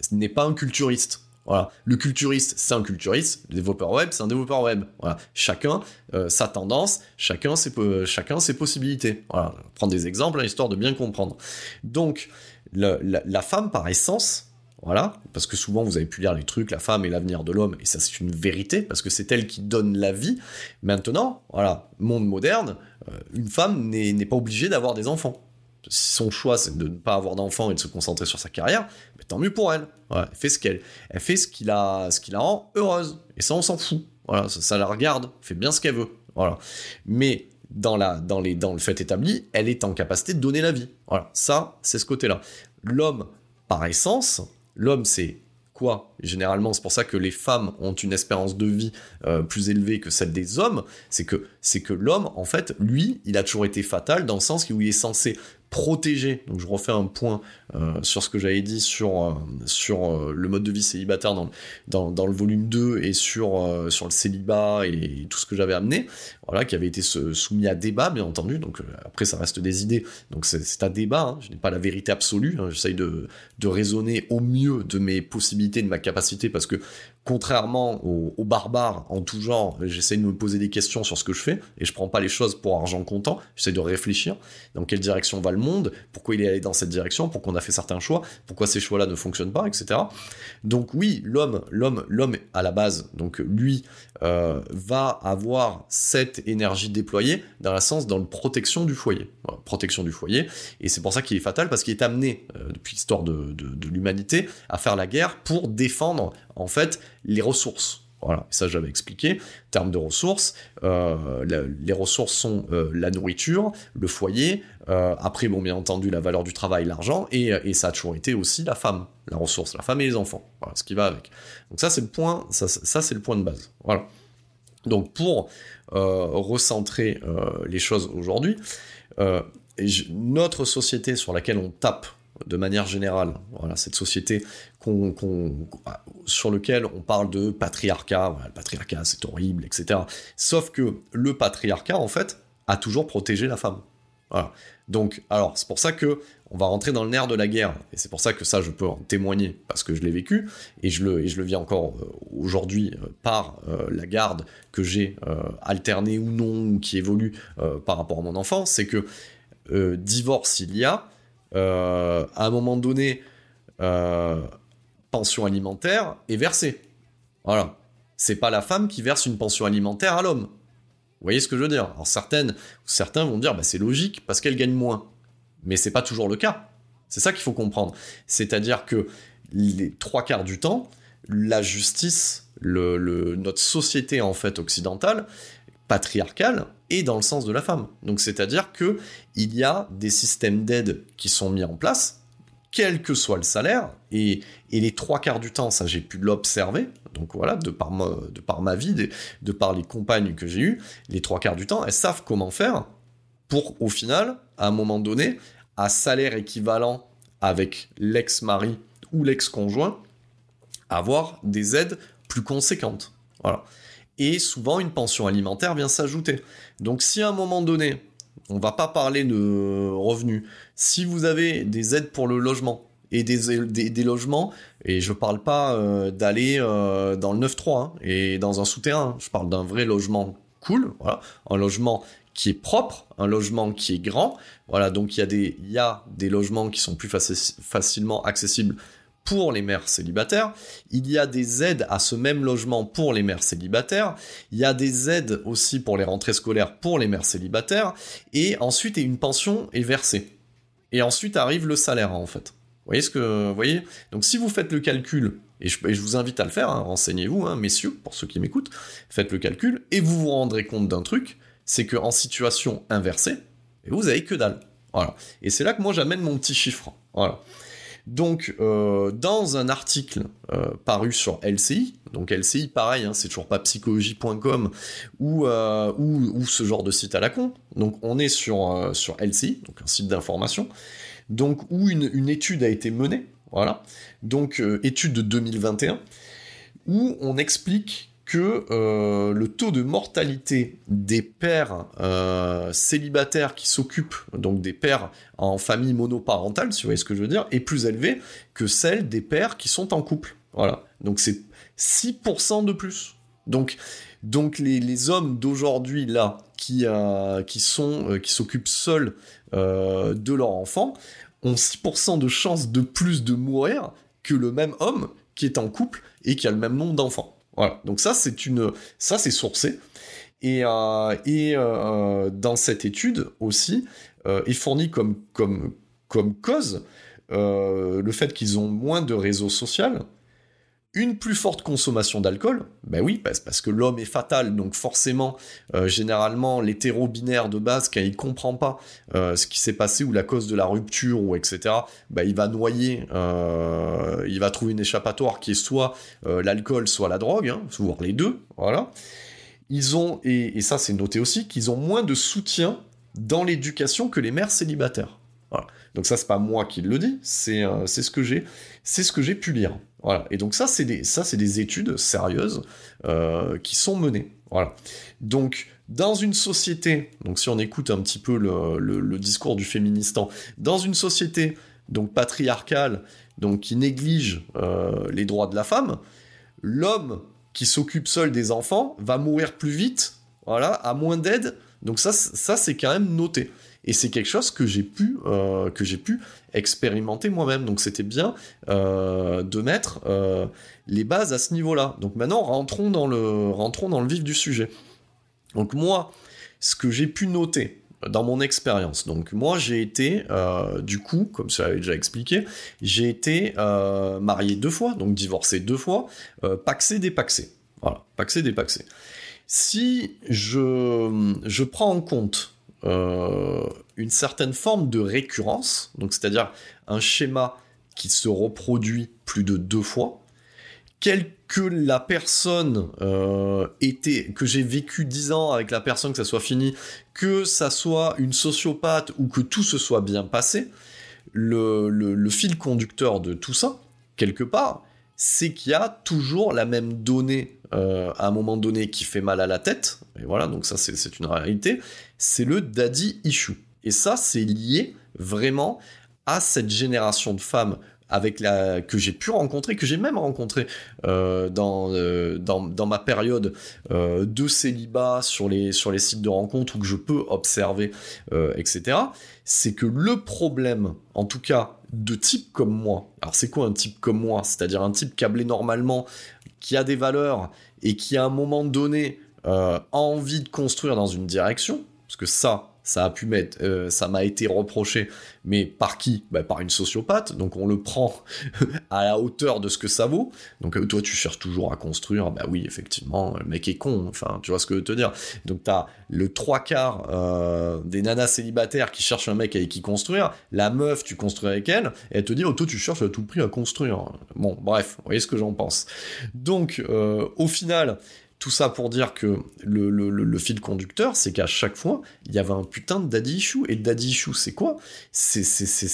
ce n'est pas un culturiste. Voilà. Le culturiste, c'est un culturiste. Le développeur web, c'est un développeur web. Voilà. Chacun euh, sa tendance, chacun ses, chacun ses possibilités. Voilà. Prendre des exemples, hein, histoire de bien comprendre. Donc, la, femme, par essence, voilà, parce que souvent vous avez pu lire les trucs, la femme est l'avenir de l'homme, et ça c'est une vérité, parce que c'est elle qui donne la vie. Maintenant, voilà, monde moderne, euh, une femme n'est pas obligée d'avoir des enfants. Si son choix c'est de ne pas avoir d'enfants et de se concentrer sur sa carrière, tant mieux pour elle. elle fait ce qu'elle, elle fait ce qui la, ce qui la rend heureuse. Et ça on s'en fout. Voilà, ça, ça, la regarde, fait bien ce qu'elle veut. Voilà. Mais dans, la, dans, les, dans le fait établi, elle est en capacité de donner la vie. Voilà, ça, c'est ce côté-là. L'homme, par essence, l'homme, c'est quoi? Généralement, c'est pour ça que les femmes ont une espérance de vie euh, plus élevée que celle des hommes. C'est que, c'est que l'homme, en fait, lui, il a toujours été fatal dans le sens où il est censé protéger. Donc je refais un point euh, sur ce que j'avais dit sur, euh, sur euh, le mode de vie célibataire dans, dans, le volume 2 et sur, sur le célibat et tout ce que j'avais amené, voilà, qui avait été soumis à débat, bien entendu. Donc après, ça reste des idées. Donc c'est à débat, hein. je n'ai pas la vérité absolue. Hein. J'essaye de, de raisonner au mieux de mes possibilités, de ma capacité, parce que contrairement aux, barbares en tout genre, j'essaie de me poser des questions sur ce que je fais et je prends pas les choses pour argent comptant. J'essaie de réfléchir dans quelle direction va le monde, pourquoi il est allé dans cette direction, pourquoi on a fait certains choix, pourquoi ces choix-là ne fonctionnent pas, etc. Donc oui, l'homme, l'homme, l'homme à la base, donc lui euh, va avoir cette énergie déployée dans la sens dans la protection du foyer, protection du foyer, et c'est pour ça qu'il est fatal parce qu'il est amené euh, depuis l'histoire de, de l'humanité à faire la guerre pour défendre en fait les ressources. Voilà, ça j'avais expliqué. En termes de ressources, euh, les ressources sont euh, la nourriture, le foyer, euh, après, bon, bien entendu, la valeur du travail, l'argent, et, ça a toujours été aussi la femme, la ressource, la femme et les enfants. Voilà, ce qui va avec. Donc ça, c'est le point, ça, c'est le point de base. Voilà. Donc pour recentrer les choses aujourd'hui, notre société sur laquelle on tape de manière générale. Voilà, cette société sur laquelle on parle de patriarcat, le patriarcat c'est horrible, etc. Sauf que le patriarcat, en fait, a toujours protégé la femme. Donc, alors, c'est pour ça que on va rentrer dans le nerf de la guerre. Et c'est pour ça que ça, je peux en témoigner, parce que je l'ai vécu, et je le, et je le vis encore euh, aujourd'hui euh, par euh, la garde que j'ai alternée ou non, ou qui évolue par rapport à mon enfant, c'est que divorce il y a, à un moment donné, pension alimentaire est versée. Voilà. C'est pas la femme qui verse une pension alimentaire à l'homme. Vous voyez ce que je veux dire? Alors certaines, certains vont dire, bah, c'est logique, parce qu'elle gagne moins. Mais c'est pas toujours le cas. C'est ça qu'il faut comprendre. C'est-à-dire que les trois quarts du temps, la justice, notre société en fait occidentale, patriarcale, est dans le sens de la femme. Donc c'est-à-dire que il y a des systèmes d'aide qui sont mis en place, quel que soit le salaire, et, les trois quarts du temps, ça j'ai pu l'observer, donc voilà, de par ma, de par ma vie, de, de par les compagnes que j'ai eues, les trois quarts du temps, elles savent comment faire pour, au final, à un moment donné, à salaire équivalent avec l'ex-mari ou l'ex-conjoint, avoir des aides plus conséquentes. Voilà. Et souvent, une pension alimentaire vient s'ajouter. Donc, si à un moment donné, on va pas parler de revenus, si vous avez des aides pour le logement, et des, des, logements, et je parle pas euh, d'aller euh, dans le 9-3 hein, et dans un souterrain, je parle d'un vrai logement cool, un logement qui est propre, un logement qui est grand. Voilà, donc il y a des, il y a des logements qui sont plus facilement accessibles pour les mères célibataires. Il y a des aides à ce même logement pour les mères célibataires. Il y a des aides aussi pour les rentrées scolaires pour les mères célibataires. Et ensuite, une pension est versée. Et ensuite arrive le salaire, en fait. Vous voyez ce que, vous voyez? Donc si vous faites le calcul, et je, vous invite à le faire, hein, renseignez-vous, hein, messieurs, pour ceux qui m'écoutent, faites le calcul, et vous vous rendrez compte d'un truc, c'est qu'en situation inversée, vous avez que dalle. Voilà. Et c'est là que moi j'amène mon petit chiffre. Voilà. Donc, euh, dans un article euh, paru sur LCI, donc LCI, pareil, hein, c'est toujours pas psychologie.com euh, ou, ce genre de site à la con. Donc, on est sur, sur LCI, donc un site d'information, donc où une, une, étude a été menée, voilà. Donc, étude de 2021, où on explique que euh, le taux de mortalité des pères euh, célibataires qui s'occupent, donc des pères en famille monoparentale, si vous voyez ce que je veux dire, est plus élevé que celle des pères qui sont en couple. Voilà. Donc c'est 6% de plus. Donc, les, hommes d'aujourd'hui là qui, euh, sont qui s'occupent seuls de leur enfant ont 6% de chance de plus de mourir que le même homme qui est en couple et qui a le même nombre d'enfants. Voilà. Donc ça, c'est une, ça c'est sourcé. Et, euh, euh, dans cette étude aussi euh, est fourni comme, comme, comme cause le fait qu'ils ont moins de réseaux sociaux, une plus forte consommation d'alcool, ben oui, parce, que l'homme est fatal, donc forcément, généralement, l'hétéro-binaire de base, quand il comprend pas ce qui s'est passé ou la cause de la rupture ou etc., ben il va noyer, il va trouver une échappatoire qui est soit l'alcool, soit la drogue, hein, les deux, voilà. Ils ont, et, ça c'est noté aussi, qu'ils ont moins de soutien dans l'éducation que les mères célibataires. Voilà. Donc ça c'est pas moi qui le dis, c'est ce c'est ce que j'ai pu lire. Et donc ça, c'est des, des études sérieuses euh, qui sont menées. Voilà. Donc dans une société, donc si on écoute un petit peu le, discours du féministan, dans une société donc patriarcale, donc qui néglige euh, les droits de la femme, l'homme qui s'occupe seul des enfants va mourir plus vite, voilà, à moins d'aide. Donc ça, ça c'est quand même noté. Et c'est quelque chose que j'ai pu, euh, que j'ai pu expérimenter moi-même. Donc c'était bien euh, de mettre euh, les bases à ce niveau-là. Donc maintenant, rentrons dans, le, rentrons dans le vif du sujet. Donc moi, ce que j'ai pu noter dans mon expérience, donc moi j'ai été, du coup, comme ça avait déjà expliqué, j'ai été marié deux fois, donc divorcé deux fois, paxé, dépaxé. Voilà, paxé, dépaxé. Si je, je prends en compte une certaine forme de récurrence, donc c'est-à-dire un schéma qui se reproduit plus de deux fois, quelle que la personne euh, était, que j'ai vécu dix ans avec la personne, que ça soit fini, que ça soit une sociopathe ou que tout se soit bien passé, le fil conducteur de tout ça, quelque part, c'est qu'il y a toujours la même donnée euh, à un moment donné qui fait mal à la tête, et voilà, donc ça c'est une réalité, c'est le daddy issue. Et ça, c'est lié vraiment à cette génération de femmes avec la que j'ai pu rencontrer, que j'ai même rencontré euh, dans, euh, dans, dans ma période de célibat sur les sur les sites de rencontres où que je peux observer, etc. C'est que le problème, en tout cas de type comme moi. Alors c'est quoi un type comme moi? C'est-à-dire un type câblé normalement, qui a des valeurs et qui à un moment donné a envie de construire dans une direction, parce que ça, ça a pu mettre, euh, ça m'a été reproché, mais par qui? Bah, Par une sociopathe, donc on le prend à la hauteur de ce que ça vaut. Donc euh, toi tu cherches toujours à construire, bah oui effectivement, le mec est con, enfin tu vois ce que je veux te dire. Donc t'as le trois quarts euh, des nanas célibataires qui cherchent un mec avec qui construire, la meuf tu construis avec elle, et elle te dit oh toi tu cherches à tout prix à construire. Bon bref, vous voyez ce que j'en pense. Donc au final, tout ça pour dire que le, fil conducteur, c'est qu'à chaque fois, il y avait un putain de daddy issue. Et daddy issue, c'est quoi? C'est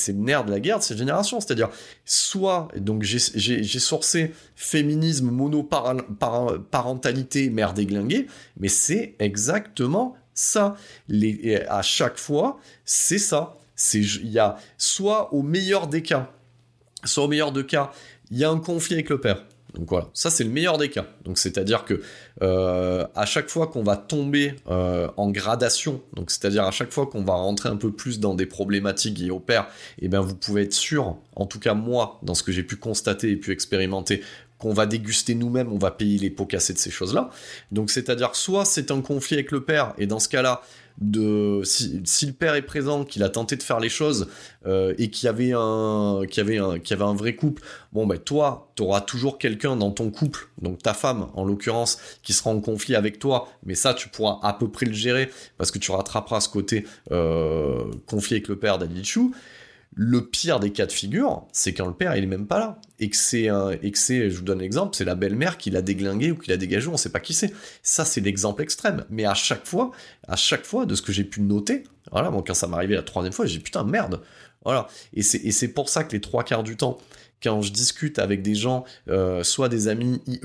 le nerf de la guerre de cette génération. C'est-à-dire, soit, donc j'ai sourcé féminisme, monoparentalité, mère déglinguée, mais c'est exactement ça. Les, à chaque fois, c'est ça. Il y a soit au meilleur des cas, soit au meilleur des cas, il y a un conflit avec le père donc voilà, ça c'est le meilleur des cas. Donc c'est-à-dire que euh, à chaque fois qu'on va tomber euh, en gradation, donc c'est-à-dire à chaque fois qu'on va rentrer un peu plus dans des problématiques liées au père, eh bien vous pouvez être sûr, en tout cas moi, dans ce que j'ai pu constater et pu expérimenter, qu'on va déguster nous-mêmes, on va payer les pots cassés de ces choses-là. Donc c'est-à-dire soit c'est un conflit avec le père, et dans ce cas-là, de si, le père est présent, qu'il a tenté de faire les choses euh, et qu'il y avait un qu'il y avait un qu'il y avait un vrai couple, bon ben toi, tu auras toujours quelqu'un dans ton couple, donc ta femme en l'occurrence, qui sera en conflit avec toi, mais ça tu pourras à peu près le gérer parce que tu rattraperas ce côté euh, conflit avec le père d'Adichou. Le pire des cas de figure, c'est quand le père il est même pas là et que c'est et que c'est, je vous donne un exemple, c'est la belle-mère qui l'a déglingué ou qui l'a dégagé, on sait pas qui c'est. Ça c'est l'exemple extrême. Mais à chaque fois, à chaque fois de ce que j'ai pu noter, voilà, quand ça m'arrivait la troisième fois, j'ai putain merde, voilà. Et c'est et c'est pour ça que les trois quarts du temps, quand je discute avec des gens, soit des amis IE,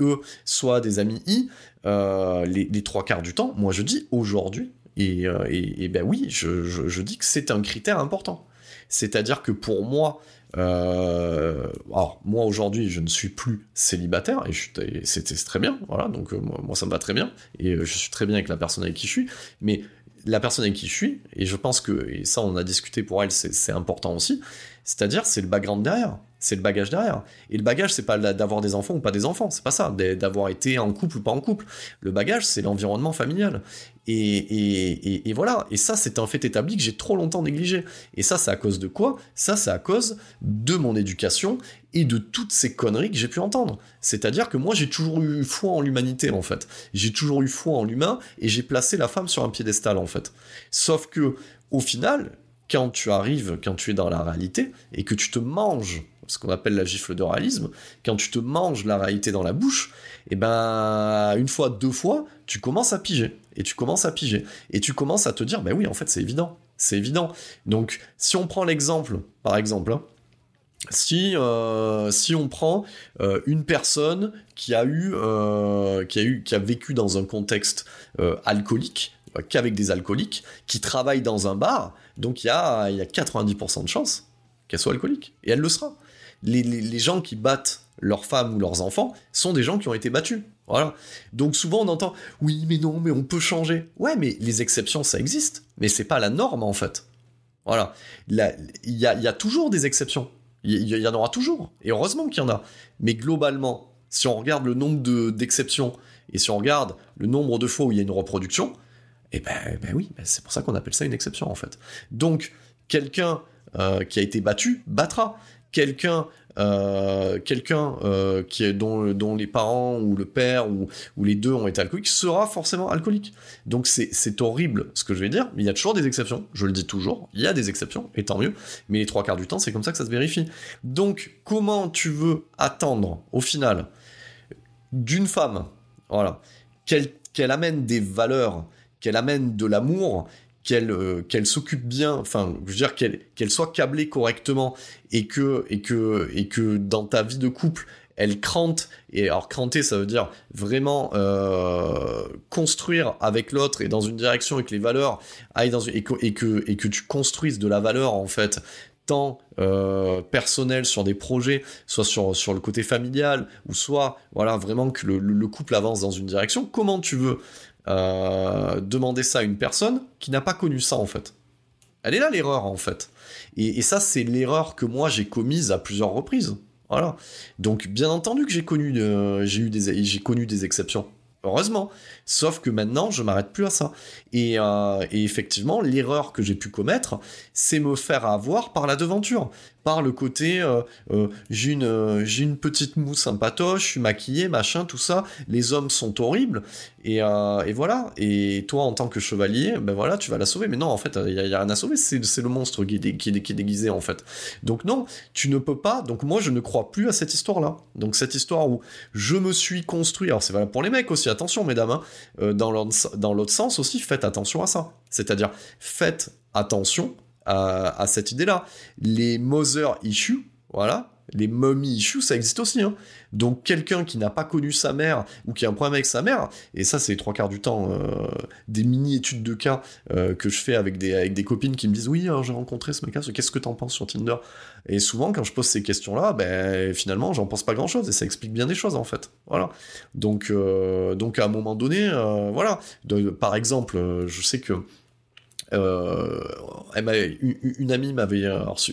soit des amis I, euh, les, trois quarts du temps, moi je dis aujourd'hui, et, euh, et, ben oui, je, je dis que c'est un critère important. C'est-à-dire que pour moi, euh, alors moi aujourd'hui je ne suis plus célibataire et c'était très bien, voilà, donc euh, moi, ça me va très bien et euh, je suis très bien avec la personne avec qui je suis, mais la personne avec qui je suis, et je pense que, et ça on a discuté pour elle, c'est important aussi, c'est-à-dire c'est le background derrière c'est le bagage derrière. Et le bagage, c'est pas d'avoir des enfants ou pas des enfants, c'est pas ça, d'avoir été en couple ou pas en couple. Le bagage, c'est l'environnement familial. Et, voilà, et ça, c'est un fait établi que j'ai trop longtemps négligé. Et ça, c'est à cause de quoi? Ça, c'est à cause de mon éducation et de toutes ces conneries que j'ai pu entendre. C'est-à-dire que moi, j'ai toujours eu foi en l'humanité, en fait. J'ai toujours eu foi en l'humain et j'ai placé la femme sur un piédestal, en fait. Sauf que, au final, quand tu arrives, quand tu es dans la réalité et que tu te manges ce qu'on appelle la gifle de réalisme, quand tu te manges la réalité dans la bouche, et eh ben une fois, deux fois, tu commences à piger, et tu commences à piger, et tu commences à te dire, ben oui, en fait, c'est évident, c'est évident. Donc, si on prend l'exemple, par exemple, hein, si, euh, si on prend euh, une personne qui a eu, euh, qui a eu, qui a vécu dans un contexte alcoolique, qu'avec des alcooliques, qui travaille dans un bar, donc il y a, il y a 90% de chances qu'elle soit alcoolique, et elle le sera les, gens qui battent leurs femmes ou leurs enfants sont des gens qui ont été battus. Voilà. Donc souvent on entend oui mais non mais on peut changer. Ouais mais les exceptions ça existe, mais c'est pas la norme en fait. Voilà. Il y a, toujours des exceptions. Il y, en aura toujours. Et heureusement qu'il y en a. Mais globalement, si on regarde le nombre d'exceptions et si on regarde le nombre de fois où il y a une reproduction, eh ben, eh ben oui, ben c'est pour ça qu'on appelle ça une exception en fait. Donc quelqu'un euh, qui a été battu battra quelqu'un euh, quelqu'un euh, qui est dont, les parents ou le père ou, ou, les deux ont été alcooliques sera forcément alcoolique. Donc c'est horrible ce que je vais dire, mais il y a toujours des exceptions, je le dis toujours, il y a des exceptions, et tant mieux, mais les trois quarts du temps c'est comme ça que ça se vérifie. Donc comment tu veux attendre au final d'une femme, voilà, qu'elle amène des valeurs, qu'elle amène de l'amour, qu'elle euh, qu'elle s'occupe bien, enfin, je veux dire qu'elle soit câblée correctement et que dans ta vie de couple, elle crante, et alors cranter, ça veut dire vraiment euh, construire avec l'autre et dans une direction et que les valeurs aillent dans une, et que, et que, tu construises de la valeur en fait tant euh, personnel sur des projets, soit sur, le côté familial, ou soit voilà vraiment que le couple avance dans une direction, comment tu veux euh, demander ça à une personne qui n'a pas connu ça en fait Elle est là l'erreur en fait. Et, ça c'est l'erreur que moi j'ai commise à plusieurs reprises. Voilà. Donc bien entendu que j'ai connu, euh, des, connu des exceptions. Heureusement. Sauf que maintenant, je m'arrête plus à ça. Et, euh, et effectivement, l'erreur que j'ai pu commettre, c'est me faire avoir par la devanture par le côté euh, euh, j'ai une, euh, une petite mousse sympatoche, je suis maquillé, machin, tout ça. Les hommes sont horribles. Et, et voilà. Et toi, en tant que chevalier, ben voilà, tu vas la sauver. Mais non, en fait, il n'y a, rien à sauver. C'est, le monstre qui est, qui, est, qui est déguisé, en fait. Donc non, tu ne peux pas. Donc moi, je ne crois plus à cette histoire-là. Donc cette histoire où je me suis construit. Alors c'est valable pour les mecs aussi. Attention, mesdames. Hein, dans l'autre sens aussi, faites attention à ça. C'est-à-dire, faites attention à, cette idée-là. Les mother issues, voilà, les mommy issues, ça existe aussi. Hein. Donc quelqu'un qui n'a pas connu sa mère ou qui a un problème avec sa mère, et ça c'est trois quarts du temps euh, des mini-études de cas euh, que je fais avec des, avec des copines qui me disent oui j'ai rencontré ce mec-là, qu'est-ce que t'en penses sur Tinder? Et souvent quand je pose ces questions-là, ben finalement j'en pense pas grand-chose et ça explique bien des choses en fait. Voilà. Donc, euh, donc à un moment donné, voilà. par exemple, je sais que euh, une, amie m'avait,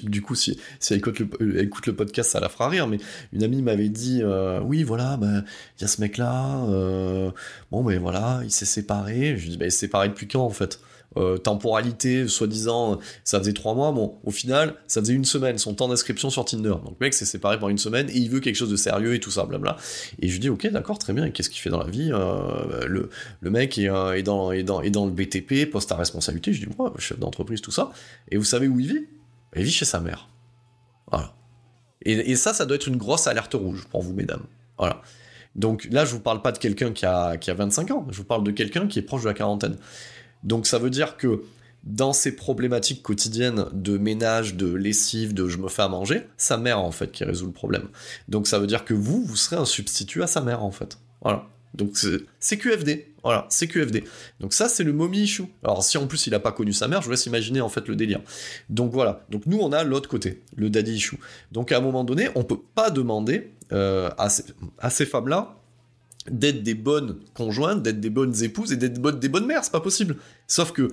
du coup, si, si elle, écoute le, euh, podcast, ça la fera rire, mais une amie m'avait dit, euh, oui, voilà, bah, il y a ce mec-là, bon, mais voilà, il s'est séparé. Je lui dis, bah, il s'est séparé depuis quand, en fait? Euh, temporalité, soi-disant, ça faisait trois mois. Bon, au final, ça faisait une semaine, son temps d'inscription sur Tinder. Donc le mec s'est séparé pendant une semaine et il veut quelque chose de sérieux et tout ça, blabla. Et je lui dis, ok, d'accord, très bien, qu'est-ce qu'il fait dans la vie euh, le, le mec est, euh, est, dans, est, dans, est dans le BTP, poste à responsabilité. Je dis, moi, chef d'entreprise, tout ça. Et vous savez où il vit? Il vit chez sa mère. Voilà. Et, et, ça, ça doit être une grosse alerte rouge pour vous, mesdames. Voilà. Donc là, je vous parle pas de quelqu'un qui a, qui a 25 ans, je vous parle de quelqu'un qui est proche de la quarantaine. Donc ça veut dire que dans ces problématiques quotidiennes de ménage, de lessive, de je me fais à manger, sa mère en fait qui résout le problème. Donc ça veut dire que vous, vous serez un substitut à sa mère en fait. Voilà. Donc c'est QFD. Voilà, c'est QFD. Donc ça, c'est le mommy issue. Alors si en plus il n'a pas connu sa mère, je vous laisse imaginer en fait le délire. Donc voilà. Donc nous, on a l'autre côté, le daddy issue. Donc à un moment donné, on peut pas demander euh, à ces femmes-là d'être des bonnes conjointes, d'être des bonnes épouses et d'être des bonnes mères, c'est pas possible. Sauf que,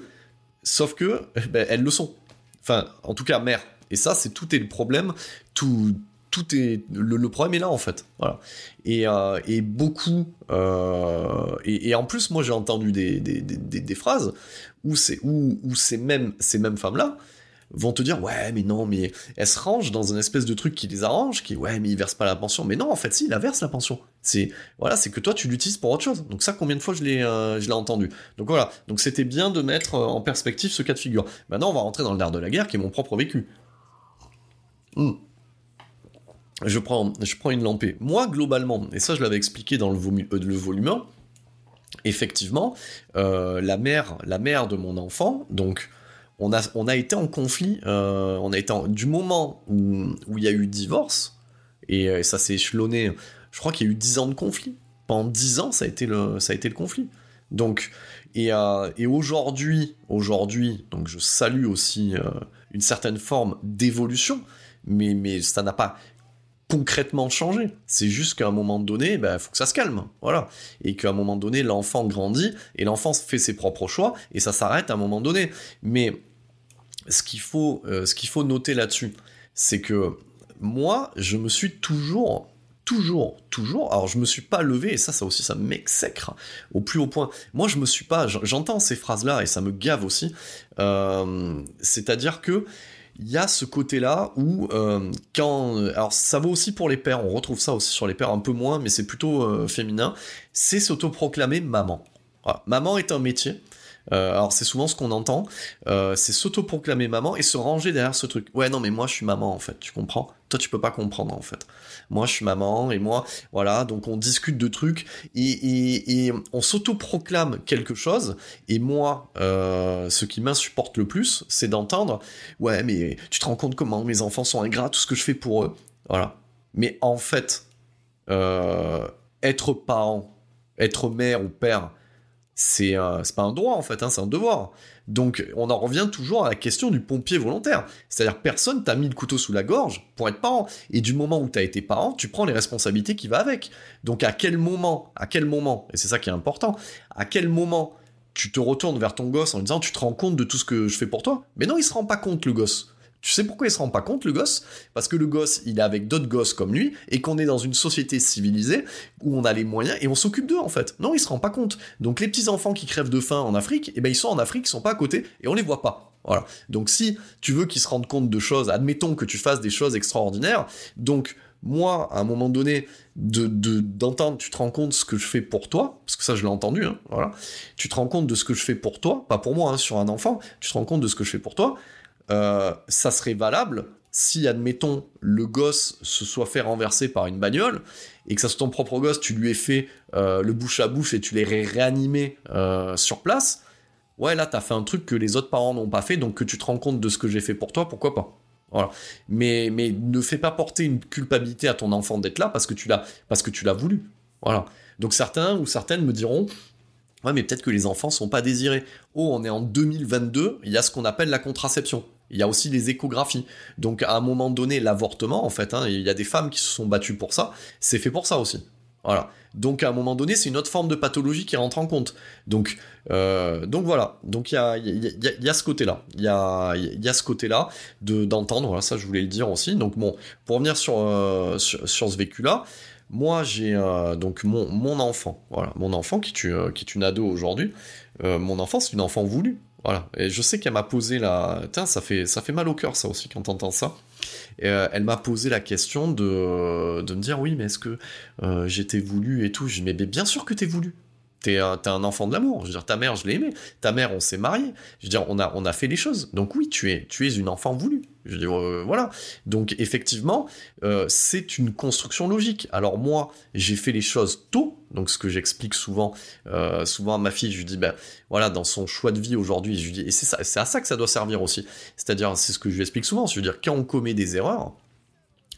sauf que, ben, elles le sont. Enfin, en tout cas, mères. Et ça, c'est tout est le problème. Tout, tout est le, problème est là en fait. Voilà. Et, euh, et beaucoup. Euh, et, en plus, moi, j'ai entendu des, des, phrases où c'est où ces mêmes ces mêmes femmes là vont te dire ouais mais non mais elle se range dans une espèce de truc qui les arrange qui ouais mais ils versent pas la pension. Mais non en fait si il la verse la pension. C'est voilà c'est que toi tu l'utilises pour autre chose. Donc ça combien de fois je l'ai euh, je l'ai entendu. Donc voilà. Donc c'était bien de mettre euh, en perspective ce cas de figure. Maintenant on va rentrer dans le nerf de la guerre qui est mon propre vécu. Hmm. je prends je prends une lampée. Moi globalement et ça je l'avais expliqué dans le, euh, volume 1 effectivement la mère la mère de mon enfant donc on a, on a été en conflit, euh, on a été du moment où, il y a eu divorce, et, ça s'est échelonné, je crois qu'il y a eu 10 ans de conflit. Pendant 10 ans, ça a été le, ça a été le conflit. Donc, et, euh, et aujourd'hui, aujourd'hui, donc je salue aussi euh, une certaine forme d'évolution, mais, mais ça n'a pas concrètement changé. C'est juste qu'à un moment donné, il bah, faut que ça se calme, voilà. Et qu'à un moment donné, l'enfant grandit et l'enfant fait ses propres choix et ça s'arrête à un moment donné. Mais ce qu'il faut, euh, faut noter là-dessus, c'est que moi, je me suis toujours toujours, toujours. Alors je me suis pas levé et ça, ça aussi, ça m'exècre au plus haut point. Moi, je me suis pas. J'entends ces phrases-là et ça me gave aussi. Euh, c'est-à-dire que il y a ce côté-là où euh, quand, alors ça vaut aussi pour les pères. On retrouve ça aussi sur les pères un peu moins, mais c'est plutôt féminin. C'est s'autoproclamer maman. Maman est un métier. Euh, alors c'est souvent ce qu'on entend, euh, c'est s'autoproclamer maman et se ranger derrière ce truc. Ouais non mais moi je suis maman en fait, tu comprends? Toi tu peux pas comprendre en fait. Moi je suis maman et moi voilà donc on discute de trucs et, et, on s'autoproclame quelque chose et moi euh, ce qui m'insupporte le plus c'est d'entendre ouais mais tu te rends compte comment mes enfants sont ingrats tout ce que je fais pour eux voilà. Mais en fait être parent, être mère ou père, c'est pas un droit en fait, hein, c'est un devoir. Donc on en revient toujours à la question du pompier volontaire. C'est-à-dire personne t'a mis le couteau sous la gorge pour être parent. Et du moment où t'as été parent, tu prends les responsabilités qui vont avec. Donc à quel moment, à quel moment, et c'est ça qui est important, à quel moment tu te retournes vers ton gosse en disant tu te rends compte de tout ce que je fais pour toi? Mais non, il se rend pas compte le gosse. Tu sais pourquoi il se rend pas compte, le gosse? Parce que le gosse, il est avec d'autres gosses comme lui, et qu'on est dans une société civilisée où on a les moyens et on s'occupe d'eux en fait. Non, il se rend pas compte. Donc les petits enfants qui crèvent de faim en Afrique, eh ben ils sont en Afrique, ils sont pas à côté et on les voit pas. Voilà. Donc si tu veux qu'ils se rendent compte de choses, admettons que tu fasses des choses extraordinaires. Donc moi, à un moment donné, de d'entendre, tu te rends compte de ce que je fais pour toi, parce que ça je l'ai entendu, hein, voilà. Tu te rends compte de ce que je fais pour toi, pas pour moi, hein, sur un enfant. Tu te rends compte de ce que je fais pour toi. Euh, ça serait valable si, admettons, le gosse se soit fait renverser par une bagnole, et que ça soit ton propre gosse, tu lui aies fait euh, le bouche à bouche et tu l'aies réanimé euh, sur place, ouais, là, t'as fait un truc que les autres parents n'ont pas fait, donc que tu te rends compte de ce que j'ai fait pour toi, pourquoi pas? Voilà. Mais, mais ne fais pas porter une culpabilité à ton enfant d'être là parce que tu l'as parce que tu l'as voulu. Voilà. Donc certains ou certaines me diront Ouais, mais peut-être que les enfants sont pas désirés. Oh, on est en 2022, il y a ce qu'on appelle la contraception. Il y a aussi les échographies. Donc à un moment donné, l'avortement, en fait, hein, il y a des femmes qui se sont battues pour ça, c'est fait pour ça aussi. Voilà. Donc à un moment donné, c'est une autre forme de pathologie qui rentre en compte. Donc, euh, donc voilà. Donc il y a, y, a, ce côté-là. Il y a, y ce côté-là de d'entendre. Ça je voulais le dire aussi. Donc bon, pour revenir sur, euh, sur, ce vécu-là, moi j'ai euh, donc mon, mon enfant. Voilà, mon enfant qui qui est une ado aujourd'hui. mon enfant, c'est une enfant voulue. Voilà. Et je sais qu'elle m'a posé la. Tiens, ça fait, ça fait mal au cœur, ça aussi, quand t'entends ça. Et, euh, elle m'a posé la question de, de me dire oui, mais est-ce que euh, j'étais voulu et tout? Je dis mais bien sûr que t'es voulu. T'es un, un, enfant de l'amour. Je veux dire, ta mère, je l'ai aimée. Ta mère, on s'est marié. Je veux dire, on a, fait les choses. Donc oui, tu es, une enfant voulue. Je veux dire, euh, voilà. Donc effectivement, euh, c'est une construction logique. Alors moi, j'ai fait les choses tôt. Donc ce que j'explique souvent, euh, souvent à ma fille, je lui dis, ben voilà, dans son choix de vie aujourd'hui, je lui dis, et c'est c'est à ça que ça doit servir aussi. C'est-à-dire, c'est ce que je lui explique souvent. Je veux dire, quand on commet des erreurs,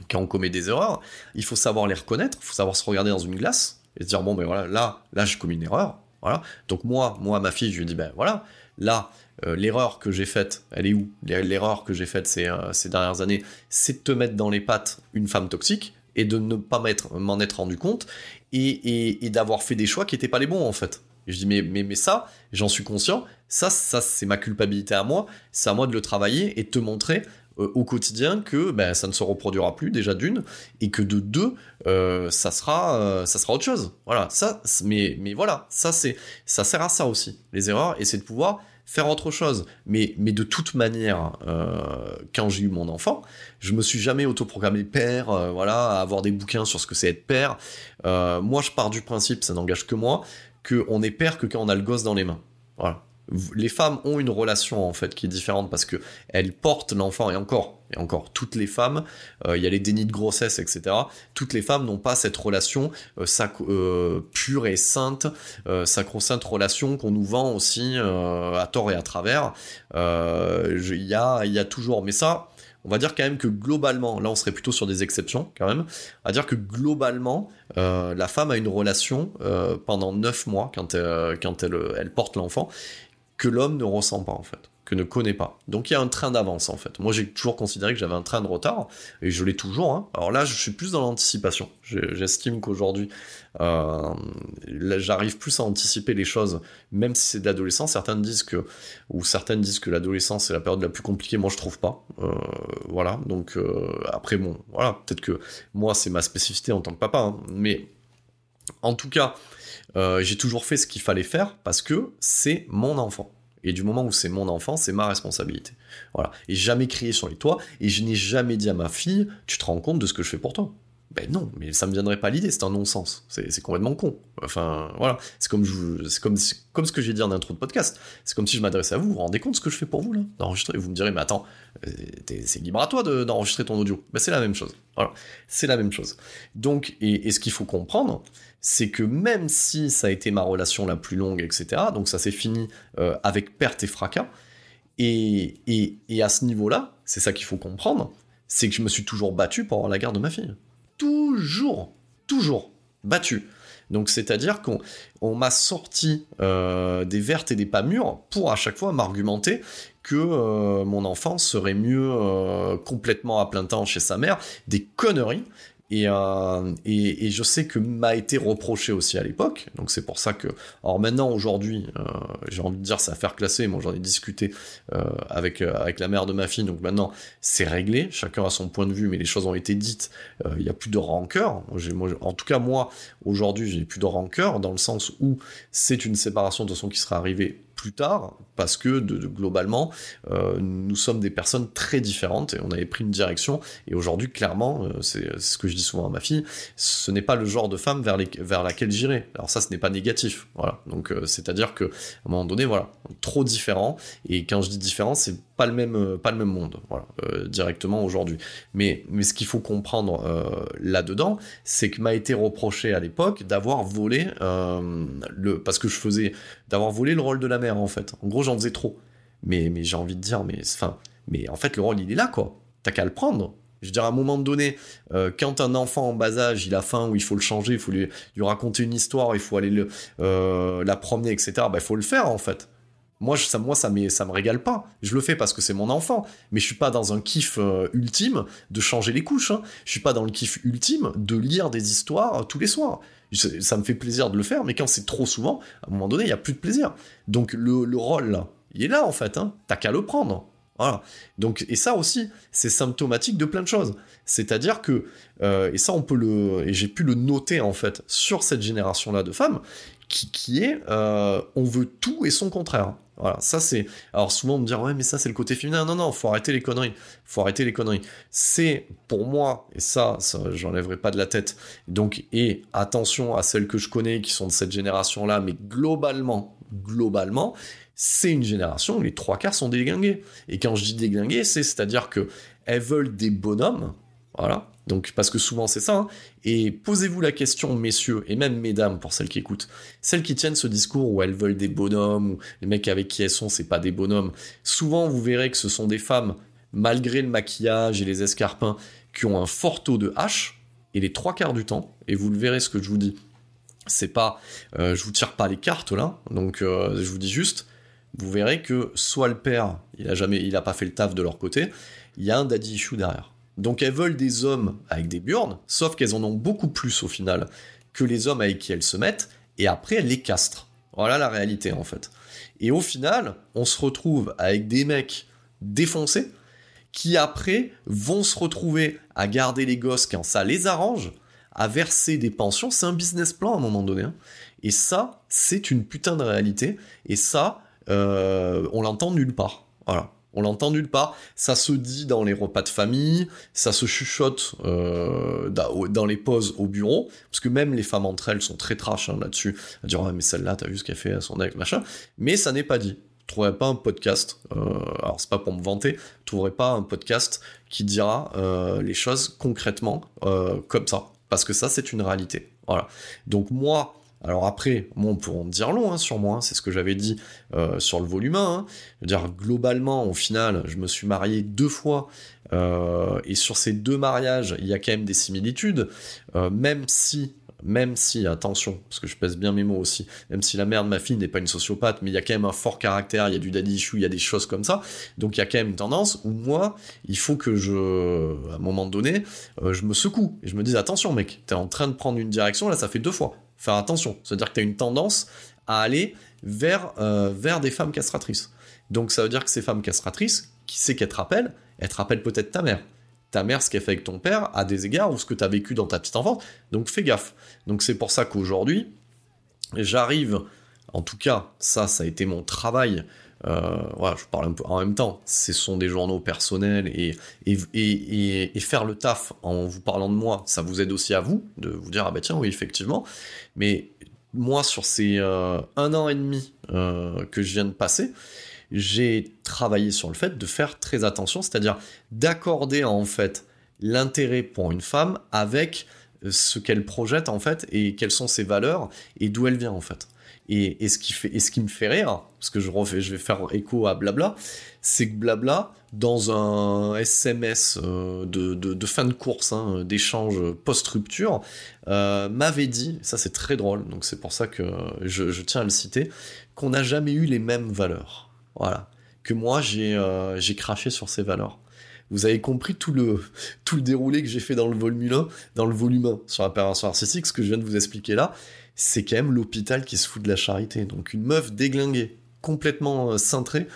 quand on commet des erreurs, il faut savoir les reconnaître. Il faut savoir se regarder dans une glace et se dire bon ben voilà là là j'ai commis une erreur voilà. Donc moi moi ma fille je lui dis ben voilà là euh, l'erreur que j'ai faite elle est où? L'erreur que j'ai faite ces, euh, ces dernières années c'est de te mettre dans les pattes une femme toxique et de ne pas m'en être rendu compte et, et, d'avoir fait des choix qui n'étaient pas les bons en fait. Et je dis mais mais mais ça j'en suis conscient ça ça c'est ma culpabilité à moi c'est à moi de le travailler et de te montrer au quotidien que ben, ça ne se reproduira plus déjà d'une et que de deux euh, ça sera euh, ça sera autre chose. Voilà ça mais mais voilà ça c'est ça sert à ça aussi les erreurs et c'est de pouvoir faire autre chose. Mais mais de toute manière quand j'ai eu mon enfant je me suis jamais autoprogrammé père voilà à avoir des bouquins sur ce que c'est être père. Moi je pars du principe ça n'engage que moi que on est père que quand on a le gosse dans les mains. Voilà les femmes ont une relation en fait qui est différente parce que elles portent l'enfant et encore et encore toutes les femmes euh, il y a les dénis de grossesse etc toutes les femmes n'ont pas cette relation euh, euh, pure et sainte sacro-sainte relation qu'on nous vend aussi à tort et à travers. Il y a il y a toujours mais ça on va dire quand même que globalement, là on serait plutôt sur des exceptions quand même, va dire que globalement, la femme a une relation pendant 9 mois quand, elle porte l'enfant, que l'homme ne ressent pas en fait, que ne connaît pas. Donc il y a un train d'avance en fait. Moi j'ai toujours considéré que j'avais un train de retard, et je l'ai toujours. Hein. Alors là je suis plus dans l'anticipation. J'estime qu'aujourd'hui euh, j'arrive plus à anticiper les choses, même si c'est de l'adolescence. Certains disent que, ou certaines disent que l'adolescence c'est la période la plus compliquée. Moi je trouve pas. Euh, voilà. Donc euh, après bon, voilà, peut-être que moi c'est ma spécificité en tant que papa, hein. mais en tout cas, euh, j'ai toujours fait ce qu'il fallait faire parce que c'est mon enfant. Et du moment où c'est mon enfant, c'est ma responsabilité. Voilà. Et jamais crié sur les toits, et je n'ai jamais dit à ma fille, tu te rends compte de ce que je fais pour toi? Ben non, mais ça me viendrait pas l'idée, c'est un non-sens. C'est complètement con. Enfin, voilà. C'est comme, je, comme, comme ce que j'ai dit en intro de podcast. C'est comme si je m'adressais à vous, vous vous rendez compte de ce que je fais pour vous, là? D'enregistrer. Vous me direz, mais attends, euh, c'est libre à toi d'enregistrer ton audio. Ben c'est la même chose. Voilà. C'est la même chose. Donc, et ce qu'il faut comprendre, c'est que même si ça a été ma relation la plus longue, etc., donc ça s'est fini euh, avec perte et fracas, et, et, et à ce niveau-là, c'est ça qu'il faut comprendre, c'est que je me suis toujours battu pour avoir la garde de ma fille. Toujours toujours battu. Donc c'est-à-dire qu'on m'a sorti euh, des vertes et des pas mûres pour à chaque fois m'argumenter que euh, mon enfant serait mieux complètement à plein temps chez sa mère, des conneries. Euh, et, et, je sais que m'a été reproché aussi à l'époque, donc c'est pour ça que, alors maintenant aujourd'hui, euh, j'ai envie de dire ça faire classer, moi j'en ai discuté euh, avec avec la mère de ma fille, donc maintenant c'est réglé, chacun a son point de vue, mais les choses ont été dites, il n'y a plus de rancœur. En tout cas moi aujourd'hui j'ai plus de rancœur dans le sens où c'est une séparation de façon qui sera arrivée plus tard, parce que globalement, euh, nous sommes des personnes très différentes et on avait pris une direction. Et aujourd'hui, clairement, euh, c'est ce que je dis souvent à ma fille, ce n'est pas le genre de femme vers laquelle j'irai. Alors ça, ce n'est pas négatif. Voilà. Donc euh, c'est-à-dire que à un moment donné, voilà, trop différent. Et quand je dis différent, c'est pas le même, pas le même monde, voilà, directement aujourd'hui. Mais, mais ce qu'il faut comprendre là-dedans, c'est que m'a été reproché à l'époque d'avoir volé le, parce que je faisais, d'avoir volé le rôle de la mère en fait. En gros, j'en faisais trop. Mais, mais j'ai envie de dire, mais, enfin, mais en fait, le rôle, il est là, quoi. T'as qu'à le prendre. Je veux dire, à un moment donné, euh, quand un enfant en bas âge, il a faim, ou il faut le changer, il faut lui, raconter une histoire, il faut aller le, euh, la promener, etc., bah, il faut le faire, en fait. Moi, ça, moi ça, ça me régale pas. Je le fais parce que c'est mon enfant. Mais je suis pas dans un kiff euh, ultime de changer les couches. Hein. Je suis pas dans le kiff ultime de lire des histoires tous les soirs ça me fait plaisir de le faire, mais quand c'est trop souvent, à un moment donné, il n'y a plus de plaisir. Donc le, rôle, il est là en fait, hein. t'as qu'à le prendre. Donc, et ça aussi, c'est symptomatique de plein de choses. C'est-à-dire que, euh, et ça on peut le, et j'ai pu le noter en fait sur cette génération-là de femmes, qui, qui est, euh, on veut tout et son contraire. Voilà, ça c'est. Alors souvent on me dit ouais mais ça c'est le côté féminin. Non non, faut arrêter les conneries. Faut arrêter les conneries. C'est pour moi et ça, ça j'enlèverai pas de la tête. Donc et attention à celles que je connais qui sont de cette génération là, mais globalement, globalement, c'est une génération où les trois quarts sont déglingués. Et quand je dis déglingués, c'est c'est-à-dire que elles veulent des bonhommes. Voilà, donc, parce que souvent c'est ça. Hein. Et posez-vous la question, messieurs, et même mesdames, pour celles qui écoutent, celles qui tiennent ce discours où elles veulent des bonhommes, ou les mecs avec qui elles sont, c'est pas des bonhommes. Souvent, vous verrez que ce sont des femmes, malgré le maquillage et les escarpins, qui ont un fort taux de H, et les trois quarts du temps, et vous le verrez ce que je vous dis, c'est pas, euh, je vous tire pas les cartes là, donc euh, je vous dis juste, vous verrez que soit le père, il a jamais, il a pas fait le taf de leur côté, il y a un daddy issue derrière. Donc elles veulent des hommes avec des burnes, sauf qu'elles en ont beaucoup plus au final que les hommes avec qui elles se mettent, et après elles les castrent. Voilà la réalité en fait. Et au final, on se retrouve avec des mecs défoncés qui après vont se retrouver à garder les gosses quand ça les arrange, à verser des pensions. C'est un business plan à un moment donné. Hein. Et ça, c'est une putain de réalité. Et ça, euh, on l'entend nulle part. Voilà. On l'entend nulle part. Ça se dit dans les repas de famille, ça se chuchote euh, dans les pauses au bureau, parce que même les femmes entre elles sont très trash hein, là-dessus, à dire mais celle-là, t'as vu ce qu'elle fait à son ex, machin. Mais ça n'est pas dit. Je trouverai pas un podcast, euh, alors c'est pas pour me vanter, je trouverai pas un podcast qui dira euh, les choses concrètement comme ça, parce que ça c'est une réalité. Voilà. Donc moi, alors après, on peut en dire long hein, sur moi, hein, c'est ce que j'avais dit euh, sur le volume 1. Hein. Dire, globalement, au final, je me suis marié deux fois, euh, et sur ces deux mariages, il y a quand même des similitudes, euh, même si, même si, attention, parce que je pèse bien mes mots aussi, même si la mère de ma fille n'est pas une sociopathe, mais il y a quand même un fort caractère, il y a du daddy issue, il y a des choses comme ça, donc il y a quand même une tendance où moi, il faut que je, à un moment donné, je me secoue, et je me dise, attention mec, t'es en train de prendre une direction, là ça fait deux fois, faire attention. C'est-à-dire que tu as une tendance à aller vers, euh, vers des femmes castratrices. Donc ça veut dire que ces femmes castratrices, qui c'est qu'elles te rappellent? Elles te rappellent peut-être ta mère. Ta mère, ce qu'elle fait avec ton père, à des égards, ou ce que tu as vécu dans ta petite enfance. Donc fais gaffe. Donc c'est pour ça qu'aujourd'hui, j'arrive, en tout cas, ça, ça a été mon travail voilà, je parle un peu en même temps. Ce sont des journaux personnels et, et, faire le taf en vous parlant de moi, ça vous aide aussi à vous de vous dire ah bah tiens oui effectivement. Mais moi sur ces euh, un an et demi euh, que je viens de passer, j'ai travaillé sur le fait de faire très attention, c'est-à-dire d'accorder en fait l'intérêt pour une femme avec ce qu'elle projette en fait et quelles sont ses valeurs et d'où elle vient en fait. Et, ce qui me fait rire, parce que je, vais faire écho à Blabla, c'est que Blabla, dans un SMS euh, de, fin de course, hein, d'échange post-rupture, euh, m'avait dit, ça c'est très drôle, donc c'est pour ça que je, tiens à le citer, qu'on n'a jamais eu les mêmes valeurs. Voilà. Que moi, j'ai euh, j'ai craché sur ces valeurs. Vous avez compris tout le, tout le déroulé que j'ai fait dans le volume 1, dans le volume 1 sur la perversion narcissique, ce que je viens de vous expliquer là c'est quand même l'hôpital qui se fout de la charité. Donc une meuf déglinguée, complètement euh, cintrée,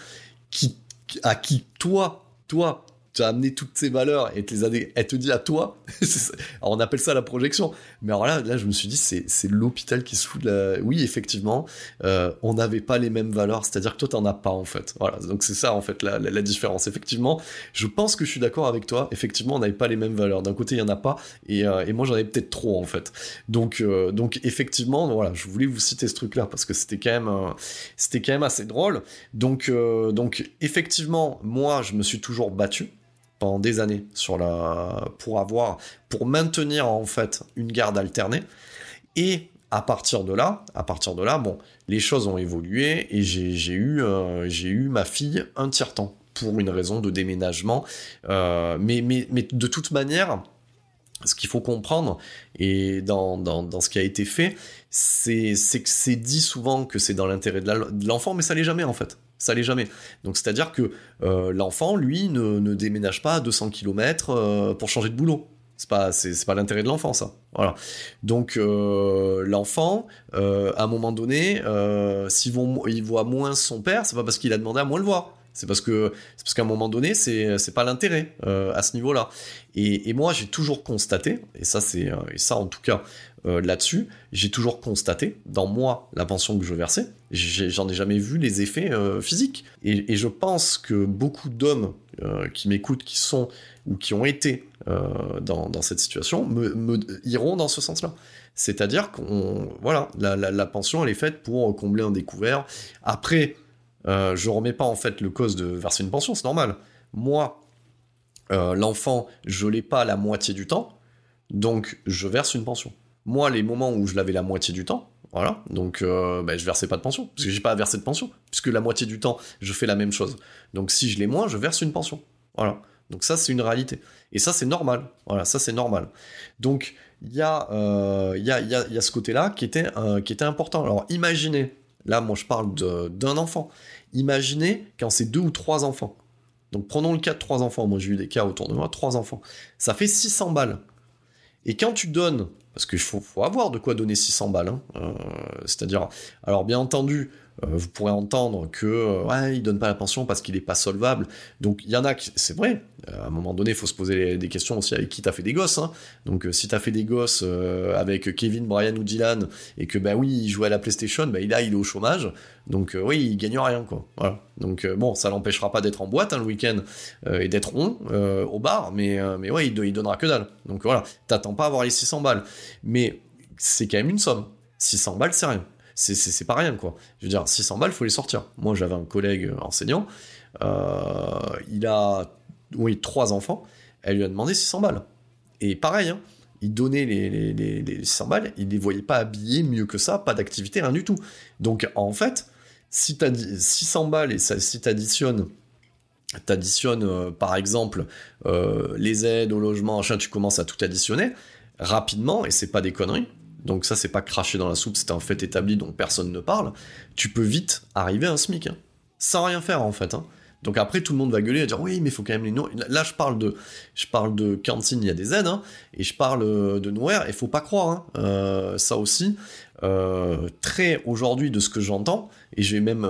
qui, à qui toi, toi, tu as amené toutes ces valeurs et les elle te dit à toi, alors on appelle ça la projection, mais alors là, là je me suis dit, c'est, l'hôpital qui se fout de la... Oui, effectivement, euh, on n'avait pas les mêmes valeurs, c'est-à-dire que toi, t'en as pas, en fait. Voilà, donc c'est ça, en fait, la, la, différence. Effectivement, je pense que je suis d'accord avec toi, effectivement, on n'avait pas les mêmes valeurs. D'un côté, il y en a pas, et, euh, et moi, j'en avais peut-être trop, en fait. Donc, euh, donc effectivement, voilà, je voulais vous citer ce truc-là, parce que c'était quand même, c'était quand même assez drôle. Donc, donc, effectivement, moi, je me suis toujours battu, pendant des années sur la pour avoir pour maintenir en fait une garde alternée et à partir de là à partir de là bon les choses ont évolué et j'ai eu euh, j'ai eu ma fille un tiers temps pour une raison de déménagement euh, mais, mais mais de toute manière ce qu'il faut comprendre, et dans, dans, dans, ce qui a été fait, c'est que c'est dit souvent que c'est dans l'intérêt de l'enfant, mais ça l'est jamais en fait. Ça l'est jamais. Donc c'est-à-dire que euh, l'enfant, lui, ne, déménage pas à 200 km euh, pour changer de boulot. C'est pas, c'est, pas l'intérêt de l'enfant, ça. Voilà. Donc euh, l'enfant, à un moment donné, s'il il voit moins son père, c'est pas parce qu'il a demandé à moins le voir. C'est parce que c'est parce qu'à un moment donné, c'est c'est pas l'intérêt à ce niveau-là. Et, et moi, j'ai toujours constaté, et ça c'est et ça en tout cas, euh, là-dessus, j'ai toujours constaté, dans moi, la pension que je versais, j'en ai, jamais vu les effets euh, physiques. Et, je pense que beaucoup d'hommes euh, qui m'écoutent, qui sont ou qui ont été dans, cette situation, iront dans ce sens-là. C'est-à-dire qu'on, voilà, la, pension, elle est faite pour combler un découvert. Après, je remets pas en fait le cause de verser une pension, c'est normal. Moi, l'enfant, je l'ai pas la moitié du temps, donc je verse une pension. Moi, les moments où je l'avais la moitié du temps, voilà, donc euh, ben, je versais pas de pension, parce que j'ai pas à verser de pension, puisque la moitié du temps, je fais la même chose. Donc si je l'ai moins, je verse une pension. Voilà. Donc ça, c'est une réalité. Et ça, c'est normal. Voilà, ça, c'est normal. Donc, il y, euh, y, a, ce côté-là qui, était, euh, qui était important. Alors, imaginez, là, moi, je parle d'un enfant. Imaginez quand c'est deux ou trois enfants. Donc, prenons le cas de trois enfants. Moi, j'ai eu des cas autour de moi, trois enfants. Ça fait 600 balles. Et quand tu donnes parce qu'il faut, avoir de quoi donner 600 balles. Hein. Euh, c'est-à-dire, alors bien entendu, vous pourrez entendre que euh, ouais, il donne pas la pension parce qu'il n'est pas solvable. Donc il y en a qui, c'est vrai. à un moment donné, il faut se poser des questions aussi avec qui t'as fait des gosses. Hein. Donc si t'as fait des gosses avec Kevin, Brian ou Dylan et que bah oui, il jouait à la PlayStation, bah là il est au chômage. Donc oui, il gagne rien quoi. Donc bon, ça l'empêchera pas d'être en boîte hein, le week-end et d'être rond au bar, mais mais ouais, il, il, donnera que dalle. Donc voilà, t'attends pas à avoir les 600 balles, mais c'est quand même une somme. 600 balles, c'est rien c'est pas rien, quoi. Je veux dire, 600 balles, faut les sortir. Moi, j'avais un collègue enseignant, euh, il a, oui, trois enfants, elle lui a demandé 600 balles. Et pareil, hein, il donnait les, les, 600 balles, il les voyait pas habillés mieux que ça, pas d'activité, rien du tout. Donc, en fait, si t'as 600 balles et ça, si t'additionnes t'additionnes euh, par exemple euh, les aides au logement, tu commences à tout additionner rapidement, et c'est pas des conneries, donc ça c'est pas cracher dans la soupe, c'est un fait établi dont personne ne parle, tu peux vite arriver à un SMIC, hein. sans rien faire en fait. Hein. Donc après tout le monde va gueuler et dire oui mais il faut quand même les nourrir. Là je parle de je parle de cantine, il y a des aides, hein, et je parle euh, de nourrir, il faut pas croire, euh, ça aussi, euh, très aujourd'hui de ce que j'entends, et j'ai même,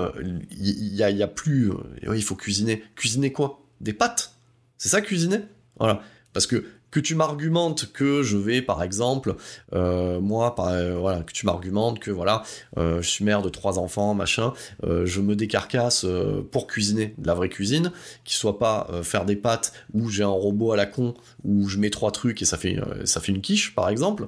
il y, a, plus, il faut cuisiner, cuisiner quoi? Des pâtes? C'est ça cuisiner? Voilà, parce que que tu m'argumentes que je vais, par exemple, euh, moi, euh, voilà, que tu m'argumentes que voilà, euh, je suis mère de trois enfants, machin, je me décarcasse pour cuisiner de la vraie cuisine, qui soit pas faire des pâtes où j'ai un robot à la con où je mets trois trucs et ça fait ça fait une quiche, par exemple.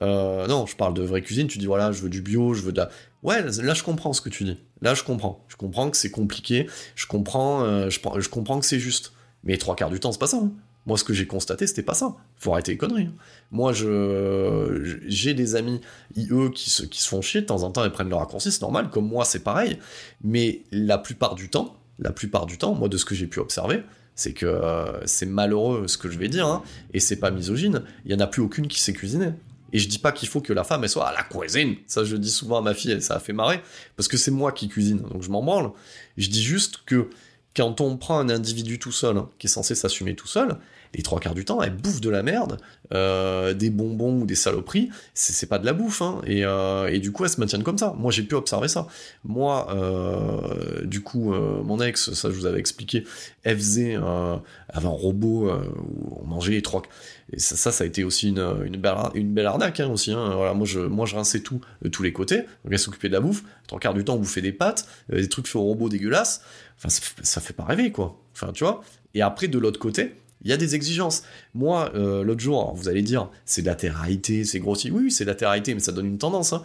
non, je parle de vraie cuisine. Tu dis voilà, je veux du bio, je veux de la Ouais, là je comprends ce que tu dis. Là je comprends. Je comprends que c'est compliqué. Je comprends, je, je comprends que c'est juste. Mais trois quarts du temps c'est pas ça. Hein. Moi, ce que j'ai constaté, c'était pas ça. Faut arrêter les conneries. Moi, je j'ai des amis, eux, qui se, qui se font chier de temps en temps, ils prennent le raccourci, c'est normal. Comme moi, c'est pareil. Mais la plupart du temps, la plupart du temps, moi, de ce que j'ai pu observer, c'est que euh, c'est malheureux ce que je vais dire, hein, et c'est pas misogyne. Il y en a plus aucune qui sait cuisiner. Et je dis pas qu'il faut que la femme elle soit à la cuisine. Ça, je dis souvent à ma fille, et ça a fait marrer, parce que c'est moi qui cuisine, donc je m'en branle. Je dis juste que quand on prend un individu tout seul, hein, qui est censé s'assumer tout seul, les trois quarts du temps, elle bouffe de la merde, euh, des bonbons ou des saloperies, c'est pas de la bouffe, hein, et, euh, du coup, elles se maintiennent comme ça. Moi, j'ai pu observer ça. Moi, euh, du coup, mon ex, ça je vous avais expliqué, elle faisait, avait un robot où on mangeait les trois... Et ça, ça, a été aussi une, une, belle, une belle arnaque, hein, aussi. Hein. Voilà, moi, je, moi, je rinçais tout de tous les côtés, donc elle s'occupait de la bouffe, trois quarts du temps, on bouffait des pâtes, des trucs faits au robot dégueulasses, enfin, ça, ça fait pas rêver, quoi. Enfin, tu vois Et après, de l'autre côté, il y a des exigences. Moi, euh, l'autre jour, vous allez dire, c'est de la terrarité, c'est grossi. Oui, c'est de la terrarité, mais ça donne une tendance. Hein.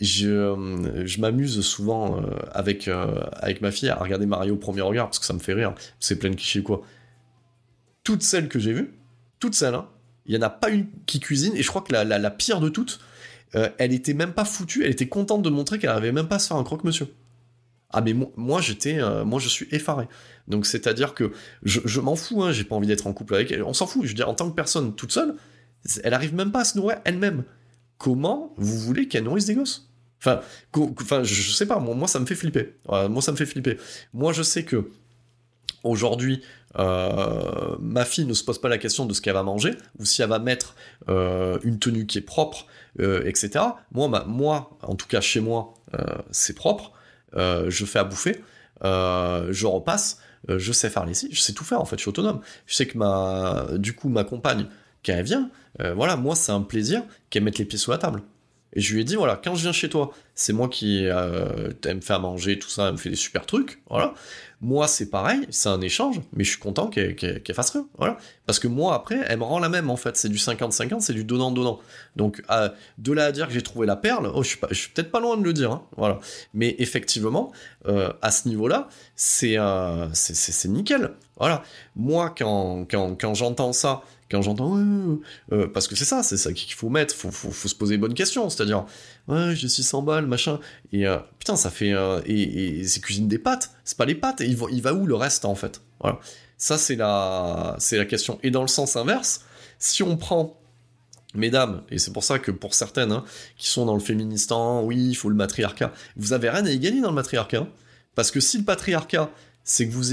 Je, euh, je m'amuse souvent euh, avec, avec ma fille à regarder Mario au premier regard, parce que ça me fait rire. C'est plein de clichés, quoi. Toutes celles que j'ai vues, toutes celles, hein, il n'y en a pas une qui cuisine, et je crois que la, la, pire de toutes, elle était même pas foutue, elle était contente de montrer qu'elle avait même pas à se faire un croque-monsieur. Ah mais moi, j'étais, euh, moi je suis effaré. Donc c'est-à-dire que je, je m'en fous, hein, j'ai pas envie d'être en couple avec elle. On s'en fout. Je veux dire, en tant que personne toute seule, elle arrive même pas à se nourrir elle-même. Comment vous voulez qu'elle nourrisse des gosses? Enfin, enfin, je, sais pas. Moi, moi, ça me fait flipper. Moi, ça me fait flipper. Moi, je sais que aujourd'hui, euh, ma fille ne se pose pas la question de ce qu'elle va manger ou si elle va mettre euh, une tenue qui est propre, etc. Moi, ma, moi, en tout cas chez moi, c'est propre. Je fais à bouffer. je repasse. je sais faire les je sais tout faire en fait. Je suis autonome. Je sais que ma, du coup, ma compagne, quand elle vient, voilà, moi, c'est un plaisir qu'elle mette les pieds sous la table. Et je lui ai dit, voilà, quand je viens chez toi, c'est moi qui euh, elle me fait à manger, tout ça, elle me fait des super trucs, voilà. Moi, c'est pareil, c'est un échange, mais je suis content qu'elle qu qu fasse rien, voilà. Parce que moi, après, elle me rend la même, en fait. C'est du 50-50, c'est du donnant-donnant. Donc, euh, de là à dire que j'ai trouvé la perle, oh, je suis, suis peut-être pas loin de le dire, hein, voilà. Mais effectivement, euh, à ce niveau-là, c'est euh, c'est nickel, voilà. Moi, quand, quand, quand j'entends ça, quand j'entends ouais, euh, parce que c'est ça, c'est ça qu'il faut mettre, faut, faut, se poser les bonnes questions, c'est-à-dire ouais j'ai 600 balles machin et euh, putain ça fait euh, et, c'est cuisine des pâtes, c'est pas les pâtes, et il va, où le reste en fait, voilà. Ça c'est la c'est la question. Et dans le sens inverse, si on prend Mesdames, et c'est pour ça que pour certaines hein, qui sont dans le féministan, oui, il faut le matriarcat, vous avez rien à y gagner dans le matriarcat. Hein, parce que si le patriarcat, c'est que vous,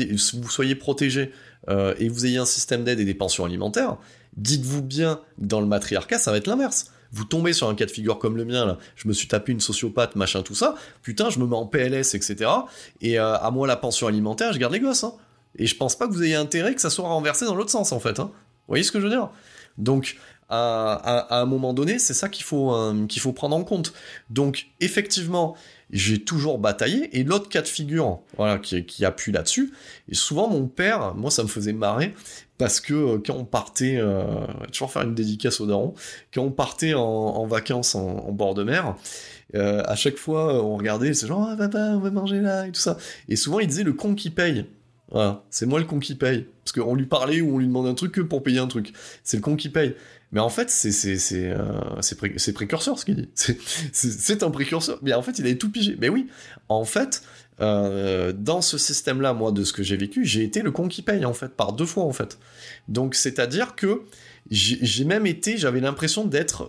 vous soyez protégé euh, et vous ayez un système d'aide et des pensions alimentaires, dites-vous bien, dans le matriarcat, ça va être l'inverse. Vous tombez sur un cas de figure comme le mien, je me suis tapé une sociopathe, machin, tout ça, putain, je me mets en PLS, etc. Et euh, à moi, la pension alimentaire, je garde les gosses. Hein. Et je pense pas que vous ayez intérêt que ça soit renversé dans l'autre sens, en fait. Hein. Vous voyez ce que je veux dire? Donc, à, un moment donné, c'est ça qu'il faut, euh, qu'il faut prendre en compte. Donc, effectivement, j'ai toujours bataillé. Et l'autre cas de figure, voilà, qui, appuie là-dessus, et souvent mon père, moi ça me faisait marrer, parce que euh, quand on partait, euh, toujours faire une dédicace au daron, quand on partait en, vacances en, bord de mer, euh, à chaque fois on regardait, c'est genre, ah papa, on va manger là, et tout ça. Et souvent il disait le con qui paye. Voilà, c'est moi le con qui paye. Parce qu'on lui parlait ou on lui demande un truc que pour payer un truc. C'est le con qui paye. Mais en fait, c'est c'est c'est euh, pré précurseur ce qu'il dit. C'est un précurseur. Mais en fait, il avait tout pigé. Mais oui, en fait, euh, dans ce système-là, moi, de ce que j'ai vécu, j'ai été le con qui paye en fait par deux fois en fait. Donc, c'est-à-dire que j'ai même été, j'avais l'impression d'être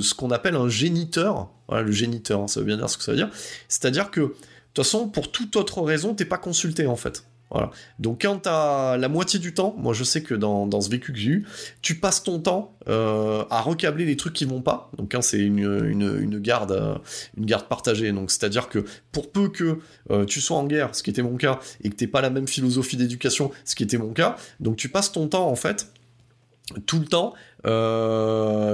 ce qu'on appelle un géniteur. Voilà, le géniteur, hein, ça veut bien dire ce que ça veut dire. C'est-à-dire que de toute façon, pour toute autre raison, t'es pas consulté en fait. Donc quand t'as la moitié du temps, moi je sais que dans, dans ce vécu que j'ai eu, tu passes ton temps euh, à recabler les trucs qui vont pas. Donc quand c'est une, une, une, garde euh, une garde partagée. Donc c'est-à-dire que pour peu que euh, tu sois en guerre, ce qui était mon cas, et que t'aies pas la même philosophie d'éducation, ce qui était mon cas, donc tu passes ton temps en fait tout le temps,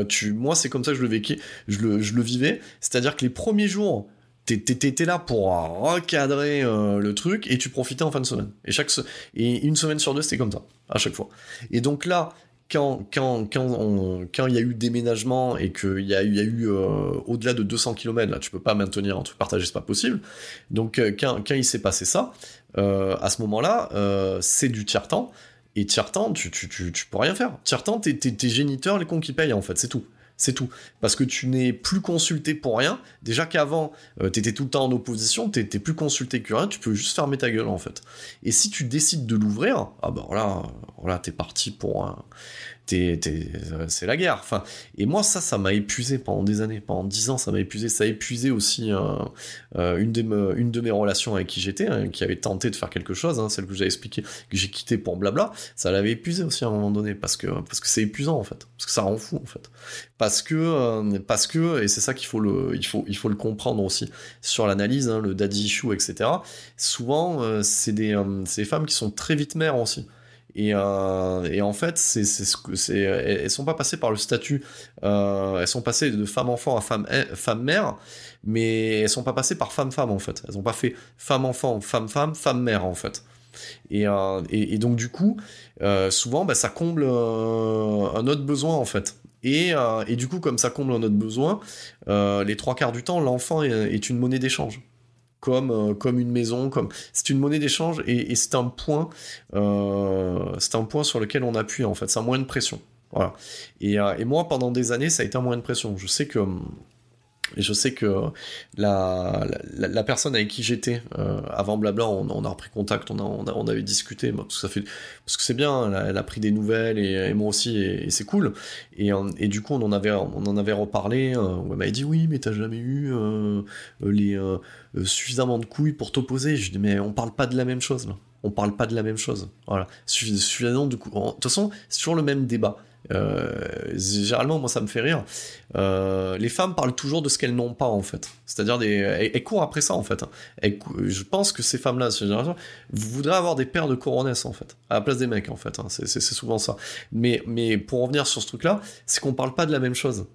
tu, moi c'est comme ça que je le vécu, je le, je le vivais, c'est-à-dire que les premiers jours t'étais là pour recadrer euh, le truc et tu profitais en fin de semaine. Et chaque une semaine sur deux, c'était comme ça à chaque fois. Et donc là, quand quand quand quand il y a eu déménagement et qu'il y a y a eu euh, au-delà de 200 km, là, tu peux pas maintenir un truc partagé, c'est pas possible. Donc euh, quand il s'est passé ça, à ce moment-là, c'est du tiers temps. Et tiers-temps, tu, tu, tu, tu, peux rien faire. Tiers-temps, t'es, t'es, géniteur, les cons qui payent, en fait, c'est tout. C'est tout. Parce que tu n'es plus consulté pour rien. Déjà qu'avant, euh, t'étais tout le temps en opposition, t'étais plus consulté que rien, tu peux juste fermer ta gueule, en fait. Et si tu décides de l'ouvrir, ah bah voilà t'es parti pour un c'est la guerre. Enfin, et moi, ça, ça m'a épuisé pendant des années. Pendant dix ans, ça m'a épuisé. Ça a épuisé aussi euh, euh, une, de une de mes relations avec qui j'étais, hein, qui avait tenté de faire quelque chose, hein, celle que j'ai expliqué, que j'ai quitté pour blabla. Ça l'avait épuisé aussi à un moment donné, parce que parce que c'est épuisant en fait, parce que ça rend fou en fait, parce que parce que et c'est ça qu'il faut le il faut il faut le comprendre aussi sur l'analyse, hein, le daddy issue, etc. Souvent, c'est des, des femmes qui sont très vite mères aussi. Euh, et, en fait, c'est, c'est, elles sont pas passées par le statut, euh, elles sont passées de femme-enfant à femme-mère, femme mais elles sont pas passées par femme-femme en fait. Elles ont pas fait femme-enfant, femme-femme, femme-mère en fait. Et, euh, et, donc du coup, souvent, bah, ça comble un autre besoin en fait. Et, du coup, comme ça comble un autre besoin, les trois quarts du temps, l'enfant est une monnaie d'échange comme, euh, comme une maison, comme c'est une monnaie d'échange et, c'est un point, euh, c'est un point sur lequel on appuie en fait, c'est un moyen de pression. Voilà. Et, euh, et, moi, pendant des années, ça a été un moyen de pression. Je sais que et je sais que la, la, personne avec qui j'étais euh, avant Blabla, on, a repris contact, on, a, on, avait discuté, parce que ça fait, parce que c'est bien, elle a, pris des nouvelles et, moi aussi, et, c'est cool. Et, et, du coup, on en avait, on en avait reparlé. Euh, elle m'avait dit oui, mais t'as jamais eu euh, les euh, suffisamment de couilles pour t'opposer. Je dis mais on parle pas de la même chose là. On parle pas de la même chose. Voilà. Suffisamment de couilles. De toute façon, c'est toujours le même débat. Euh, généralement, moi, ça me fait rire. Euh, les femmes parlent toujours de ce qu'elles n'ont pas, en fait. C'est-à-dire, des... elles, courent après ça, en fait. je pense que ces femmes-là, vous voudrez avoir des paires de coronesses, en fait, à la place des mecs, en fait. Hein. C'est souvent ça. Mais, mais pour revenir sur ce truc-là, c'est qu'on parle pas de la même chose.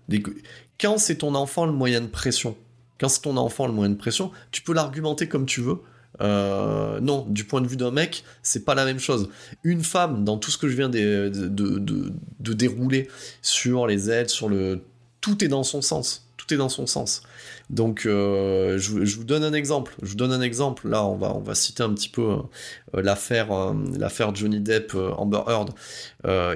Quand c'est ton enfant le moyen de pression, quand c'est ton enfant le moyen de pression, tu peux l'argumenter comme tu veux. Euh, non, du point de vue d'un mec, c'est pas la même chose. Une femme, dans tout ce que je viens de, de, dérouler sur les aides, sur le. Tout est dans son sens. Tout est dans son sens. Donc, euh, je, vous donne un exemple. Je vous donne un exemple. Là, on va, on va citer un petit peu euh, l'affaire, l'affaire Johnny Depp, Amber Heard.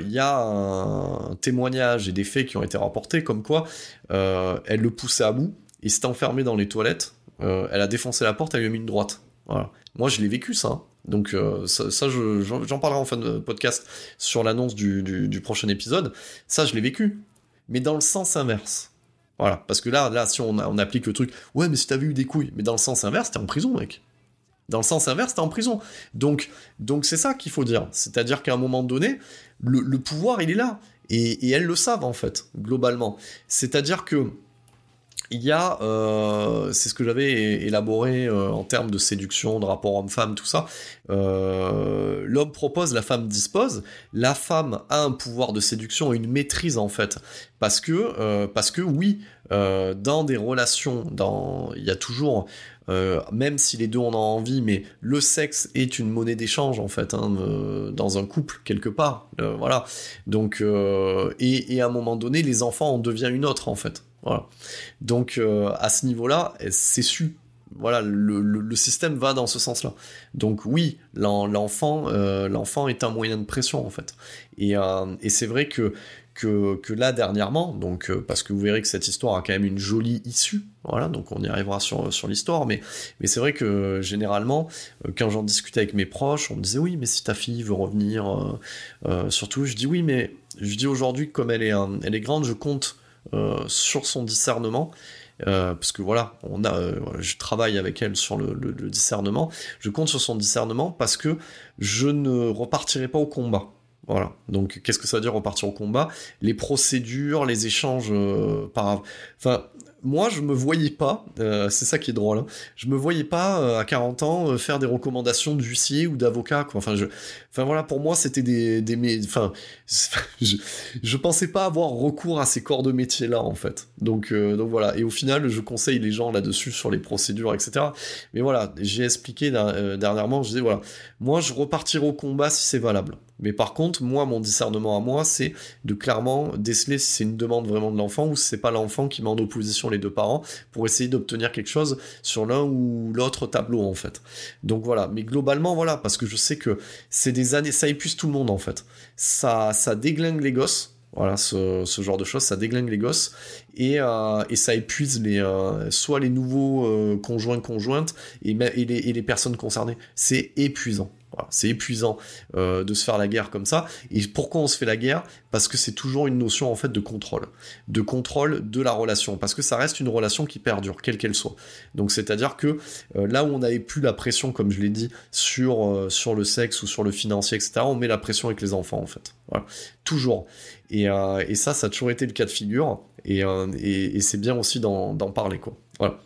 Il y a un, témoignage et des faits qui ont été rapportés comme quoi elle le poussait à bout. Il s'est enfermé dans les toilettes. elle a défoncé la porte. Elle lui a mis une droite. Moi, je l'ai vécu, ça. Donc, euh, ça, j'en parlerai en fin de podcast sur l'annonce du, prochain épisode. Ça, je l'ai vécu. Mais dans le sens inverse. Voilà. Parce que là, là si on, applique le truc, ouais, mais si t'avais eu des couilles. Mais dans le sens inverse, t'es en prison, mec. Dans le sens inverse, t'es en prison. Donc, donc c'est ça qu'il faut dire. C'est-à-dire qu'à un moment donné, le, pouvoir, il est là. Et elles le savent, en fait, globalement. C'est-à-dire que il y a, euh, c'est ce que j'avais élaboré euh, en termes de séduction, de rapport homme-femme, tout ça. Euh, l'homme propose, la femme dispose. La femme a un pouvoir de séduction une maîtrise en fait, parce que, parce que oui, dans des relations, dans, il y a toujours, même si les deux en ont envie, mais le sexe est une monnaie d'échange en fait, hein, dans un couple quelque part, voilà. Donc, et, et à un moment donné, les enfants en deviennent une autre en fait. Donc euh, à ce niveau-là, c'est su. Voilà, le, système va dans ce sens-là. Donc oui, l'enfant, euh, l'enfant est un moyen de pression en fait. Et, euh, c'est vrai que, que, là dernièrement, donc parce que vous verrez que cette histoire a quand même une jolie issue. Voilà, donc on y arrivera sur, sur l'histoire, mais, mais c'est vrai que généralement, quand j'en discutais avec mes proches, on me disait oui, mais si ta fille veut revenir, surtout, je dis oui, mais je dis aujourd'hui, comme elle est, elle est grande, je compte sur son discernement. Euh, parce que voilà, on a, euh, je travaille avec elle sur le, discernement. Je compte sur son discernement parce que je ne repartirai pas au combat. Voilà. Donc, qu'est-ce que ça veut dire repartir au combat? Les procédures, les échanges par. Enfin, moi, je me voyais pas, euh, c'est ça qui est drôle, hein, je me voyais pas euh, à 40 ans euh, faire des recommandations d'huissier ou d'avocat, quoi. Enfin, je, enfin voilà, pour moi, c'était des, des, enfin, je, je, pensais pas avoir recours à ces corps de métier là, en fait. Donc, donc voilà. Et au final, je conseille les gens là-dessus sur les procédures, etc. Mais voilà, j'ai expliqué dernièrement, je disais voilà, moi, je repartirai au combat si c'est valable. Mais par contre, moi, mon discernement à moi, c'est de clairement déceler si c'est une demande vraiment de l'enfant ou si c'est pas l'enfant qui met en opposition les deux parents pour essayer d'obtenir quelque chose sur l'un ou l'autre tableau, en fait. Donc voilà. Mais globalement, voilà, parce que je sais que c'est des années, ça épuise tout le monde, en fait. Ça, ça déglingue les gosses. Voilà, ce, genre de choses, ça déglingue les gosses et, euh, ça épuise les, euh, soit les nouveaux euh, conjoints conjointes les, et les personnes concernées. C'est épuisant c'est épuisant euh, de se faire la guerre comme ça. Et pourquoi on se fait la guerre? Parce que c'est toujours une notion en fait de contrôle, de contrôle de la relation, parce que ça reste une relation qui perdure, quelle qu'elle soit. Donc c'est-à-dire que euh, là où on n'avait plus la pression, comme je l'ai dit, sur euh, sur le sexe ou sur le financier, etc., on met la pression avec les enfants en fait. Toujours. Et, ça, ça a toujours été le cas de figure. Et c'est bien aussi d'en parler quoi. Voilà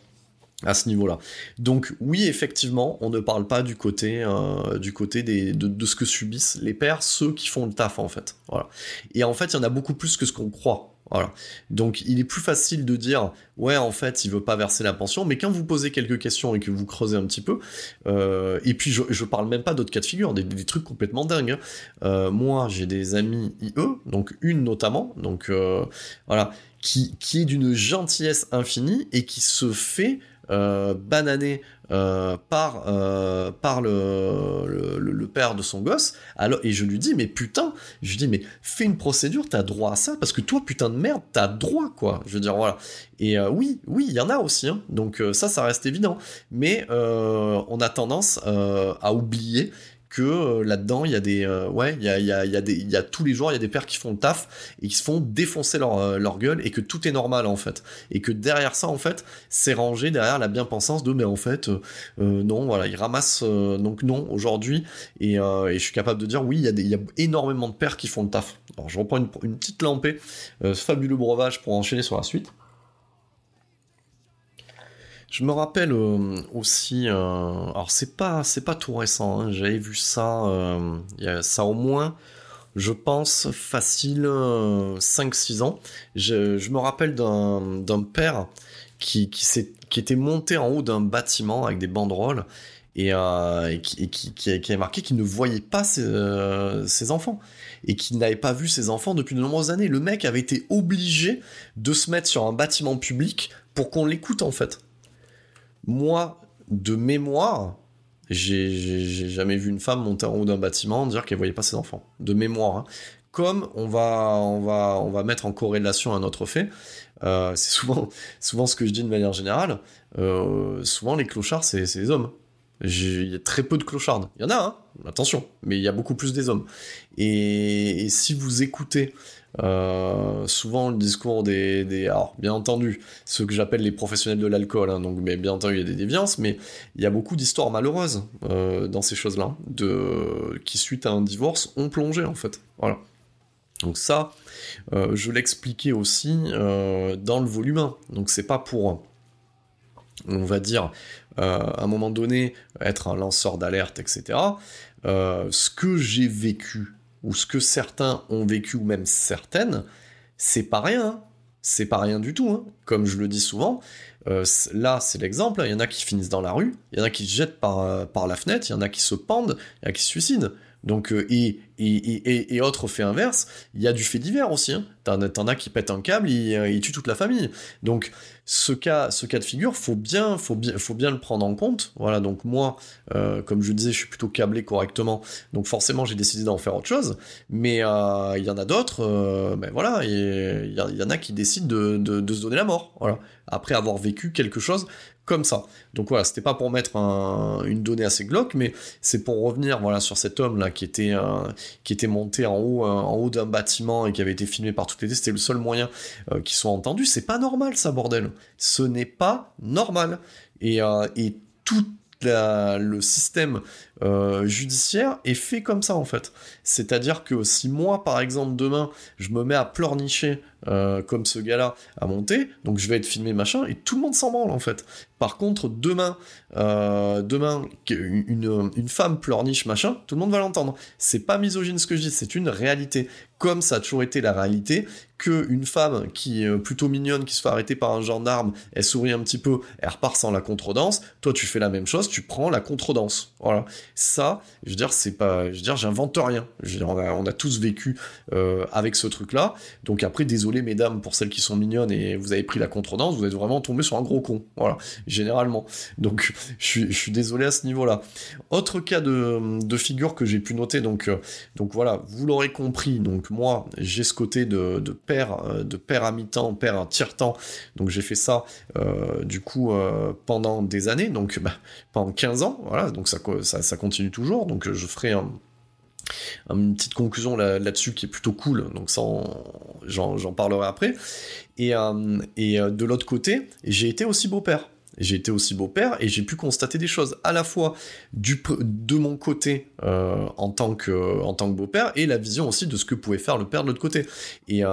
à ce niveau-là. Donc oui, effectivement, on ne parle pas du côté, euh, du côté des, de, ce que subissent les pères, ceux qui font le taf en fait. Voilà. Et en fait, il y en a beaucoup plus que ce qu'on croit. Voilà. Donc il est plus facile de dire ouais en fait il veut pas verser la pension, mais quand vous posez quelques questions et que vous creusez un petit peu, euh, et puis je, je parle même pas d'autres cas de figure, des, trucs complètement dingues. Hein. Euh, moi j'ai des amis IE, donc une notamment, donc voilà, qui, qui est d'une gentillesse infinie et qui se fait euh, banané euh, par, euh, le, père de son gosse. Alors, et je lui dis, mais putain, je lui dis, mais fais une procédure, t'as droit à ça, parce que toi, putain de merde, t'as droit, quoi. Je veux dire, voilà. Et oui, oui, il y en a aussi, hein. donc ça, ça reste évident. Mais on a tendance à oublier que euh, là-dedans, il y a des, euh, ouais, il y a, y, a, y, a y a tous les jours, il y a des pères qui font le taf et qui se font défoncer leur, euh, leur gueule et que tout est normal en fait. Et que derrière ça, en fait, c'est rangé derrière la bien-pensance de, mais en fait, non, voilà, ils ramassent, donc non, aujourd'hui, et, et, je suis capable de dire, oui, il y, a des, y a énormément de pères qui font le taf. Alors, je reprends une, une petite lampée, fabuleux breuvage pour enchaîner sur la suite. Je me rappelle euh, aussi, euh, alors c'est pas c'est pas tout récent, hein, j'avais vu ça, euh, y a ça au moins, je pense facile 5-6 ans. Je, me rappelle d'un père qui qui, qui était monté en haut d'un bâtiment avec des banderoles et, qui, qui, qui, avait marqué qu'il ne voyait pas ses, ses enfants et qu'il n'avait pas vu ses enfants depuis de nombreuses années. Le mec avait été obligé de se mettre sur un bâtiment public pour qu'on l'écoute en fait moi, de mémoire, j'ai jamais vu une femme monter en haut d'un bâtiment dire qu'elle voyait pas ses enfants. De mémoire. Hein. Comme on va, on, va, on va mettre en corrélation un autre fait, euh, c'est souvent, souvent ce que je dis de manière générale, euh, souvent les clochards, c'est les hommes. Il y a très peu de clochards. Il y en a, hein, attention, mais il y a beaucoup plus des hommes. Et, et si vous écoutez euh, souvent le discours des, des, alors bien entendu ceux que j'appelle les professionnels de l'alcool hein, donc mais bien entendu il y a des déviances mais il y a beaucoup d'histoires malheureuses euh, dans ces choses là de qui suite à un divorce ont plongé en fait. Voilà. Donc ça euh, je l'expliquais aussi dans le volume 1 donc c'est pas pour on va dire à un moment donné être un lanceur d'alerte etc ce que j'ai vécu ou ce que certains ont vécu, ou même certaines, c'est pas rien. Hein. C'est pas rien du tout. Hein. Comme je le dis souvent, euh, là c'est l'exemple, il y en a qui finissent dans la rue, il y en a qui se jettent par, euh, par la fenêtre, il y en a qui se pendent, il y en a qui se suicident. Donc, euh, et, et, et, autre fait inverse, il y a du fait divers aussi. Hein. T'en, as qui pètent un câble, il, il tue toute la famille. Donc, ce cas, ce cas de figure, faut bien, faut bien, faut bien le prendre en compte. Voilà, donc moi, euh, comme je disais, je suis plutôt câblé correctement, donc forcément j'ai décidé d'en faire autre chose. Mais euh, il y en a d'autres, euh, ben voilà, il y, en a qui décident de, de, se donner la mort, voilà, après avoir vécu quelque chose ça. Donc voilà, c'était pas pour mettre une donnée assez glauque, mais c'est pour revenir voilà sur cet homme là qui était qui était monté en haut en haut d'un bâtiment et qui avait été filmé par toutes les C'était le seul moyen qu'ils soient entendus. C'est pas normal ça bordel. Ce n'est pas normal. Et, euh, et tout le système euh, judiciaire est fait comme ça en fait. C'est-à-dire que si moi par exemple demain je me mets à pleurnicher euh, comme ce gars-là à monter, donc je vais être filmé machin et tout le monde s'en branle en fait. Par contre demain, demain une, une femme pleurniche machin, tout le monde va l'entendre. C'est pas misogyne ce que je dis, c'est une réalité comme ça a toujours été la réalité, qu'une femme qui est euh, plutôt mignonne, qui se fait arrêter par un gendarme, elle sourit un petit peu, elle repart sans la contredanse, toi tu fais la même chose, tu prends la contredanse. Voilà. Ça, je veux dire, c'est pas, je veux dire, j'invente rien. on, a, tous vécu euh, avec ce truc-là. Donc après, désolé mesdames pour celles qui sont mignonnes et vous avez pris la contredanse, vous êtes vraiment tombé sur un gros con. Voilà, généralement. Donc je suis, désolé à ce niveau-là. Autre cas de, figure que j'ai pu noter, donc, euh, donc voilà, vous l'aurez compris. Donc moi, j'ai ce côté de, père, euh, de père à mi-temps, père à tiers-temps. Donc j'ai fait ça du coup pendant des années, donc bah, pendant 15 ans. Voilà, donc ça, ça, continue toujours. Donc je ferai une petite conclusion là-dessus qui est plutôt cool, donc ça, j'en parlerai après. Et, euh, et euh, de l'autre côté, j'ai été aussi beau-père. J'ai été aussi beau-père et j'ai pu constater des choses à la fois du, de mon côté euh, en tant que, en tant que beau-père et la vision aussi de ce que pouvait faire le père de l'autre côté. Et,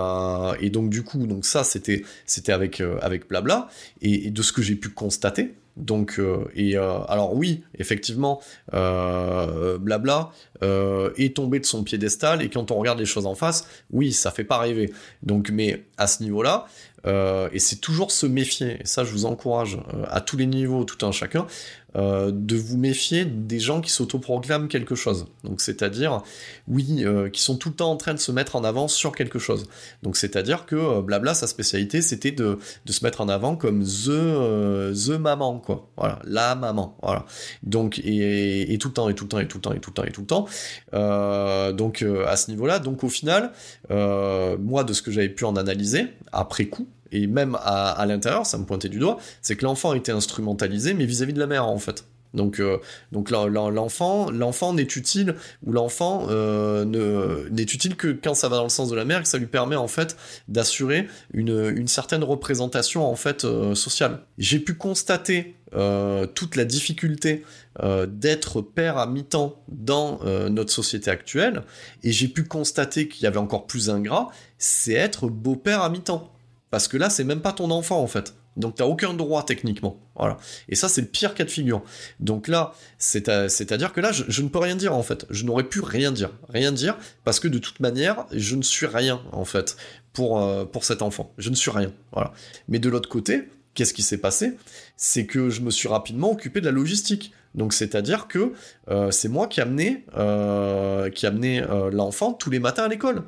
et, donc du coup, donc ça c'était c'était avec avec blabla et, de ce que j'ai pu constater. Donc, euh, et euh, alors oui, effectivement, euh, blabla est tombé de son piédestal et quand on regarde les choses en face, oui, ça fait pas rêver. Donc, mais à ce niveau-là, et c'est toujours se méfier. Et ça, je vous encourage à tous les niveaux, tout un chacun, euh, de vous méfier des gens qui s'autoproclament quelque chose. Donc c'est-à-dire, oui, euh, qui sont tout le temps en train de se mettre en avant sur quelque chose. Donc c'est-à-dire que euh, blabla, sa spécialité, c'était de, se mettre en avant comme the, the maman, quoi. Voilà, la maman. Voilà. Donc, et, tout le temps, et tout le temps, et tout le temps, et tout le temps, et tout le temps. donc à ce niveau-là, donc au final, moi, de ce que j'avais pu en analyser, après coup, et même à, l'intérieur, ça me pointait du doigt, c'est que l'enfant était instrumentalisé, mais vis-à-vis de la mère, en fait. Donc, euh, donc l'enfant, l'enfant n'est utile ou l'enfant euh, n'est utile que quand ça va dans le sens de la mère, que ça lui permet en fait d'assurer une, certaine représentation en fait euh, sociale. J'ai pu constater toute la difficulté d'être père à mi-temps dans notre société actuelle, et j'ai pu constater qu'il y avait encore plus ingrat, c'est être beau-père à mi-temps. Parce que là, c'est même pas ton enfant en fait. Donc t'as aucun droit techniquement. Voilà. Et ça, c'est le pire cas de figure. Donc là, c'est-à-dire que là, je, ne peux rien dire en fait. Je n'aurais pu rien dire. Rien dire parce que de toute manière, je ne suis rien en fait pour, euh, pour cet enfant. Je ne suis rien. Voilà. Mais de l'autre côté, qu'est-ce qui s'est passé? C'est que je me suis rapidement occupé de la logistique. Donc c'est-à-dire que euh, c'est moi qui amenais, euh, qui amenais l'enfant tous les matins à l'école.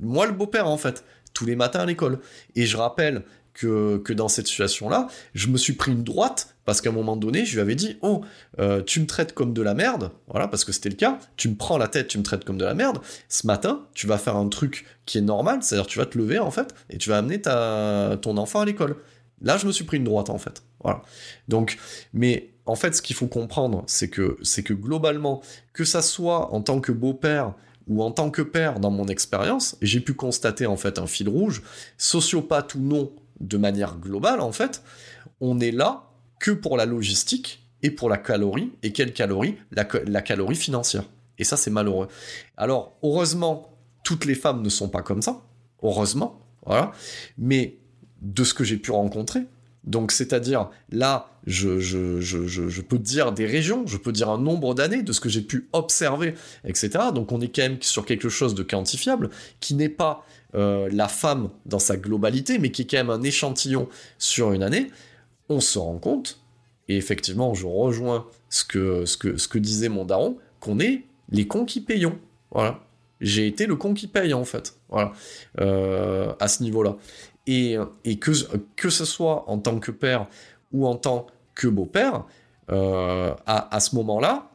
Moi le beau-père en fait tous les matins à l'école. Et je rappelle que, que, dans cette situation-là, je me suis pris une droite parce qu'à un moment donné, je lui avais dit Oh, euh, tu me traites comme de la merde, voilà, parce que c'était le cas, tu me prends la tête, tu me traites comme de la merde. Ce matin, tu vas faire un truc qui est normal, c'est-à-dire tu vas te lever en fait, et tu vas amener ton enfant à l'école. Là, je me suis pris une droite en fait. Voilà. Donc, mais en fait, ce qu'il faut comprendre, c'est que, c'est que globalement, que ça soit en tant que beau-père, ou en tant que père dans mon expérience, j'ai pu constater en fait un fil rouge, sociopathe ou non, de manière globale en fait, on est là que pour la logistique et pour la calorie, et quelle calorie? La, la calorie financière. Et ça c'est malheureux. Alors heureusement, toutes les femmes ne sont pas comme ça, heureusement, voilà, mais de ce que j'ai pu rencontrer, donc, c'est-à-dire, là, je, peux dire des régions, je peux dire un nombre d'années de ce que j'ai pu observer, etc. Donc, on est quand même sur quelque chose de quantifiable, qui n'est pas euh, la femme dans sa globalité, mais qui est quand même un échantillon sur une année. On se rend compte, et effectivement, je rejoins ce que, disait mon daron, qu'on est les cons qui payons. Voilà. J'ai été le con qui paye, en fait. Voilà. Euh, à ce niveau-là. Et, que ce soit en tant que père ou en tant que beau-père, euh, à, ce moment-là,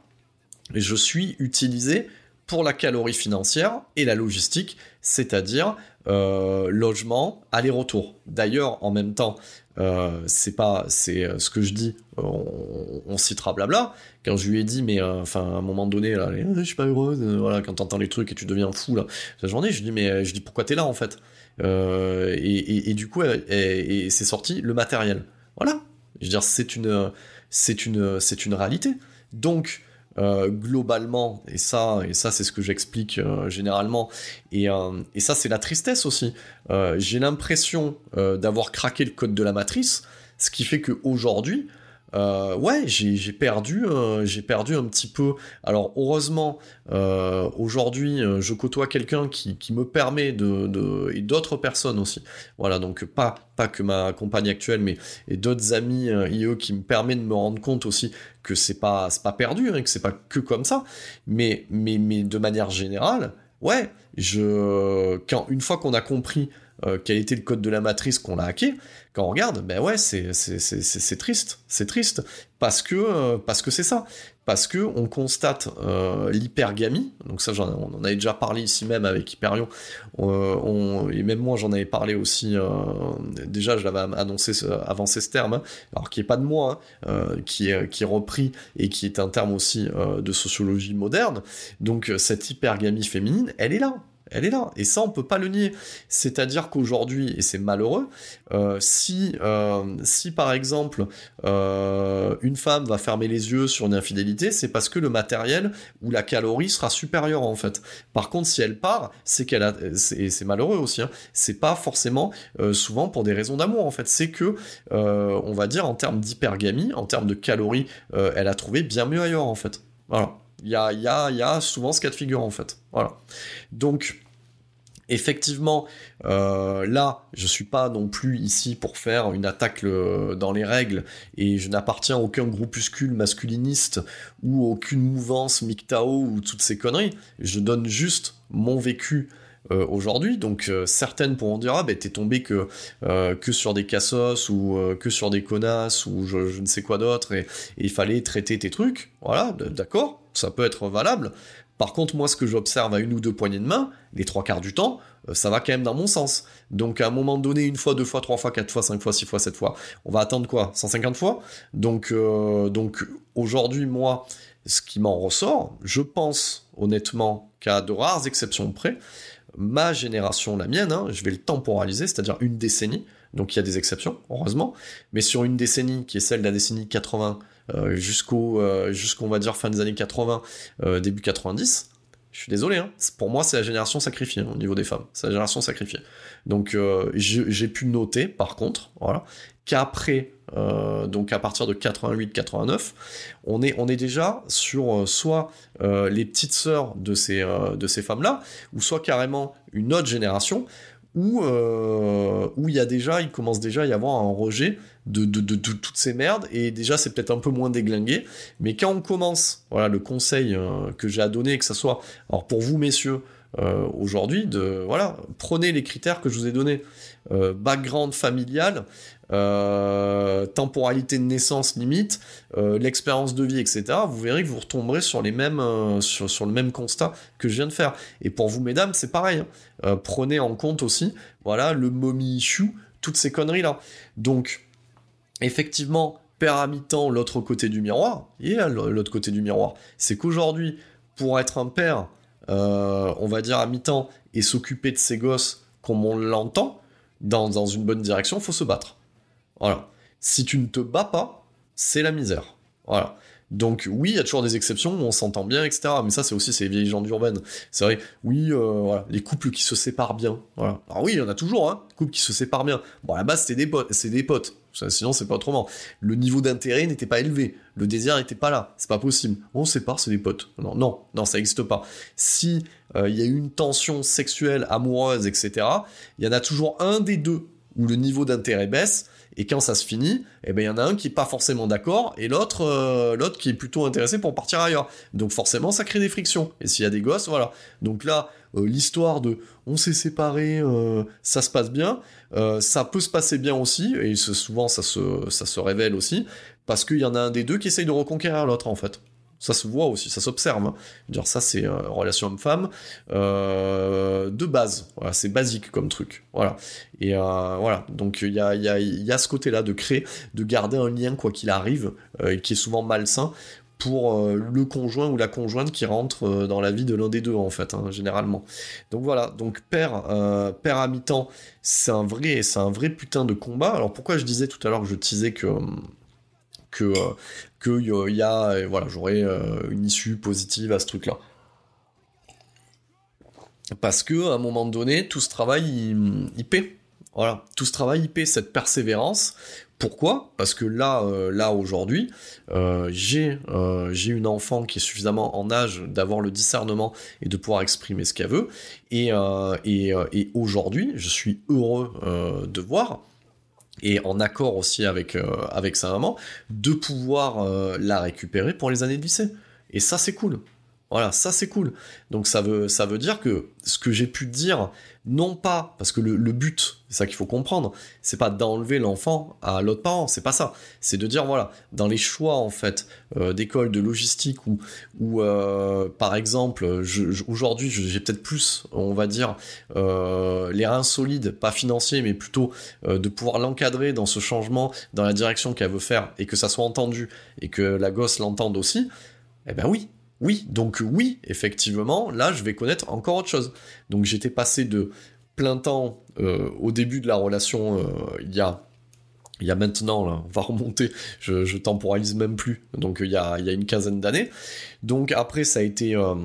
je suis utilisé pour la calorie financière et la logistique, c'est-à-dire euh, logement, aller-retour. D'ailleurs, en même temps, euh, c'est pas, c'est ce que je dis, on, citera blabla. Quand je lui ai dit, mais enfin, à un moment donné, là, je suis pas heureuse, voilà, quand t'entends les trucs et tu deviens fou là, la journée, je dis, mais je dis pourquoi t'es là en fait? Euh, et, du coup, et, c'est sorti le matériel. Voilà. Je veux dire, c'est une, c'est une, c'est une réalité. Donc, euh, globalement, et ça, et ça c'est ce que j'explique euh, généralement, et, et ça c'est la tristesse aussi. j'ai l'impression d'avoir craqué le code de la matrice, ce qui fait qu'aujourd'hui, euh, ouais, j'ai perdu, euh, j'ai perdu un petit peu. Alors heureusement, euh, aujourd'hui, je côtoie quelqu'un qui, qui, me permet de, de et d'autres personnes aussi. Voilà, donc pas pas que ma compagne actuelle, mais et d'autres amis IE qui me permet de me rendre compte aussi que c'est pas pas perdu, hein, que c'est pas que comme ça. Mais mais mais de manière générale, ouais, je quand une fois qu'on a compris euh, quel était le code de la matrice qu'on a hacké, quand on regarde, ben ouais, c'est triste, c'est triste, parce que euh, parce que c'est ça, parce que on constate euh, l'hypergamie, donc ça on en avait déjà parlé ici même avec Hyperion, et même moi j'en avais parlé aussi, déjà je l'avais annoncé avancé ce terme, alors qui est pas de moi, hein, qui, est, qui est repris et qui est un terme aussi de sociologie moderne, donc cette hypergamie féminine, elle est là, elle est là. Et ça, on peut pas le nier. C'est-à-dire qu'aujourd'hui, et c'est malheureux, euh, si, euh, si par exemple euh, une femme va fermer les yeux sur une infidélité, c'est parce que le matériel ou la calorie sera supérieure en fait. Par contre, si elle part, c'est qu'elle a, et c'est malheureux aussi. Hein, c'est pas forcément souvent pour des raisons d'amour en fait. C'est que, on va dire en termes d'hypergamie, en termes de calories, elle a trouvé bien mieux ailleurs en fait. Voilà. Il y a, y, a, y a souvent ce cas de figure en fait. Voilà. Donc effectivement, euh, là, je suis pas non plus ici pour faire une attaque dans les règles, et je n'appartiens à aucun groupuscule masculiniste ou aucune mouvance MGTOW ou toutes ces conneries. Je donne juste mon vécu euh, aujourd'hui. Donc euh, certaines pourront dire ah ben t'es tombé que que sur des cassos ou que sur des connasses ou je, ne sais quoi d'autre et il fallait traiter tes trucs. Voilà, d'accord ça peut être valable. Par contre, moi, ce que j'observe à une ou deux poignées de main, les trois quarts du temps, euh, ça va quand même dans mon sens. Donc, à un moment donné, une fois, deux fois, trois fois, quatre fois, cinq fois, six fois, sept fois, on va attendre quoi? 150 fois? Donc, euh, donc aujourd'hui, moi, ce qui m'en ressort, je pense honnêtement qu'à de rares exceptions près, ma génération, la mienne, hein, je vais le temporaliser, c'est-à-dire une décennie, donc il y a des exceptions, heureusement, mais sur une décennie qui est celle de la décennie 80 euh, jusqu'au, euh, jusqu'on va dire fin des années 80, euh, début 90. Je suis désolé, hein. pour moi c'est la génération sacrifiée hein, au niveau des femmes, c'est la génération sacrifiée. Donc j'ai pu noter par contre, voilà, qu'après, donc à partir de 88-89, on est, déjà sur soit les petites sœurs de ces, de femmes-là, ou soit carrément une autre génération où où il y a déjà, il commence déjà à y avoir un rejet de, de, toutes ces merdes, et déjà c'est peut-être un peu moins déglingué, mais quand on commence, voilà le conseil euh, que j'ai à donner, que ça soit, alors pour vous messieurs, euh, aujourd'hui, de voilà, prenez les critères que je vous ai donnés, euh, background familial, temporalité de naissance limite, l'expérience de vie, etc. Vous verrez que vous retomberez sur les mêmes, sur, sur, le même constat que je viens de faire. Et pour vous, mesdames, c'est pareil. Hein. prenez en compte aussi, voilà, le mommy issue, toutes ces conneries là. Donc effectivement, mi-temps, l'autre côté du miroir, et l'autre côté du miroir, c'est qu'aujourd'hui, pour être un père, euh, on va dire à mi-temps, et s'occuper de ses gosses comme on l'entend, dans, une bonne direction, faut se battre. Voilà. Si tu ne te bats pas, c'est la misère. Voilà. Donc oui, il y a toujours des exceptions, on s'entend bien, etc. Mais ça, c'est aussi ces vieilles gens urbaines. C'est vrai, oui, euh, voilà, les couples qui se séparent bien. Voilà. Alors oui, il y en a toujours, hein, couples qui se séparent bien. Bon, à la base, c'était des potes, c'est des potes. Sinon, c'est pas autrement. Le niveau d'intérêt n'était pas élevé. Le désir n'était pas là. C'est pas possible. On se sépare, c'est des potes. Non, non, non, ça n'existe pas. Si euh, il y a une tension sexuelle, amoureuse, etc., il y en a toujours un des deux où le niveau d'intérêt baisse et quand ça se finit, eh ben il y en a un qui est pas forcément d'accord et l'autre euh, l'autre qui est plutôt intéressé pour partir ailleurs. Donc forcément ça crée des frictions. Et s'il y a des gosses, voilà. Donc là euh, l'histoire de on s'est séparés, euh, ça se passe bien, ça peut se passer bien aussi et souvent ça se ça se révèle aussi parce qu'il y en a un des deux qui essaye de reconquérir l'autre en fait. Ça se voit aussi, ça s'observe. Hein. Dire ça, c'est euh, relation homme-femme euh, de base. Voilà, c'est basique comme truc. Voilà. Et euh, voilà. Donc il y a, ce côté-là de créer, de garder un lien quoi qu'il arrive, qui est souvent malsain pour le conjoint ou la conjointe qui rentre dans la vie de l'un des deux en fait, hein, généralement. Donc voilà. Donc père, père à mi-temps, c'est un vrai, c'est un vrai putain de combat. Alors pourquoi je disais tout à l'heure que je disais que que qu'il y a, voilà, j'aurais euh, une issue positive à ce truc-là. Parce que à un moment donné, tout ce travail, il, paie. Voilà, tout ce travail, il paie cette persévérance Pourquoi? Parce que là, euh, là aujourd'hui, euh, j'ai euh, j'ai une enfant qui est suffisamment en âge d'avoir le discernement et de pouvoir exprimer ce qu'elle veut. Et, et, et aujourd'hui, je suis heureux de voir et en accord aussi avec, avec sa maman, de pouvoir la récupérer pour les années de lycée. Et ça, c'est cool. Voilà, ça c'est cool. Donc ça veut, ça veut dire que ce que j'ai pu dire, non pas, parce que le, but, c'est ça qu'il faut comprendre, c'est pas d'enlever l'enfant à l'autre parent, c'est pas ça. C'est de dire, voilà, dans les choix en fait euh, d'école, de logistique, ou, euh, par exemple, aujourd'hui j'ai peut-être plus, on va dire, euh, les reins solides, pas financiers, mais plutôt de pouvoir l'encadrer dans ce changement, dans la direction qu'elle veut faire, et que ça soit entendu, et que la gosse l'entende aussi, eh ben oui, oui, donc oui, effectivement, là, je vais connaître encore autre chose. Donc j'étais passé de plein temps euh, au début de la relation, euh, il y a il y a maintenant, on va remonter, je, temporalise même plus, donc il y a, il y a une quinzaine d'années. Donc après, ça a été, euh,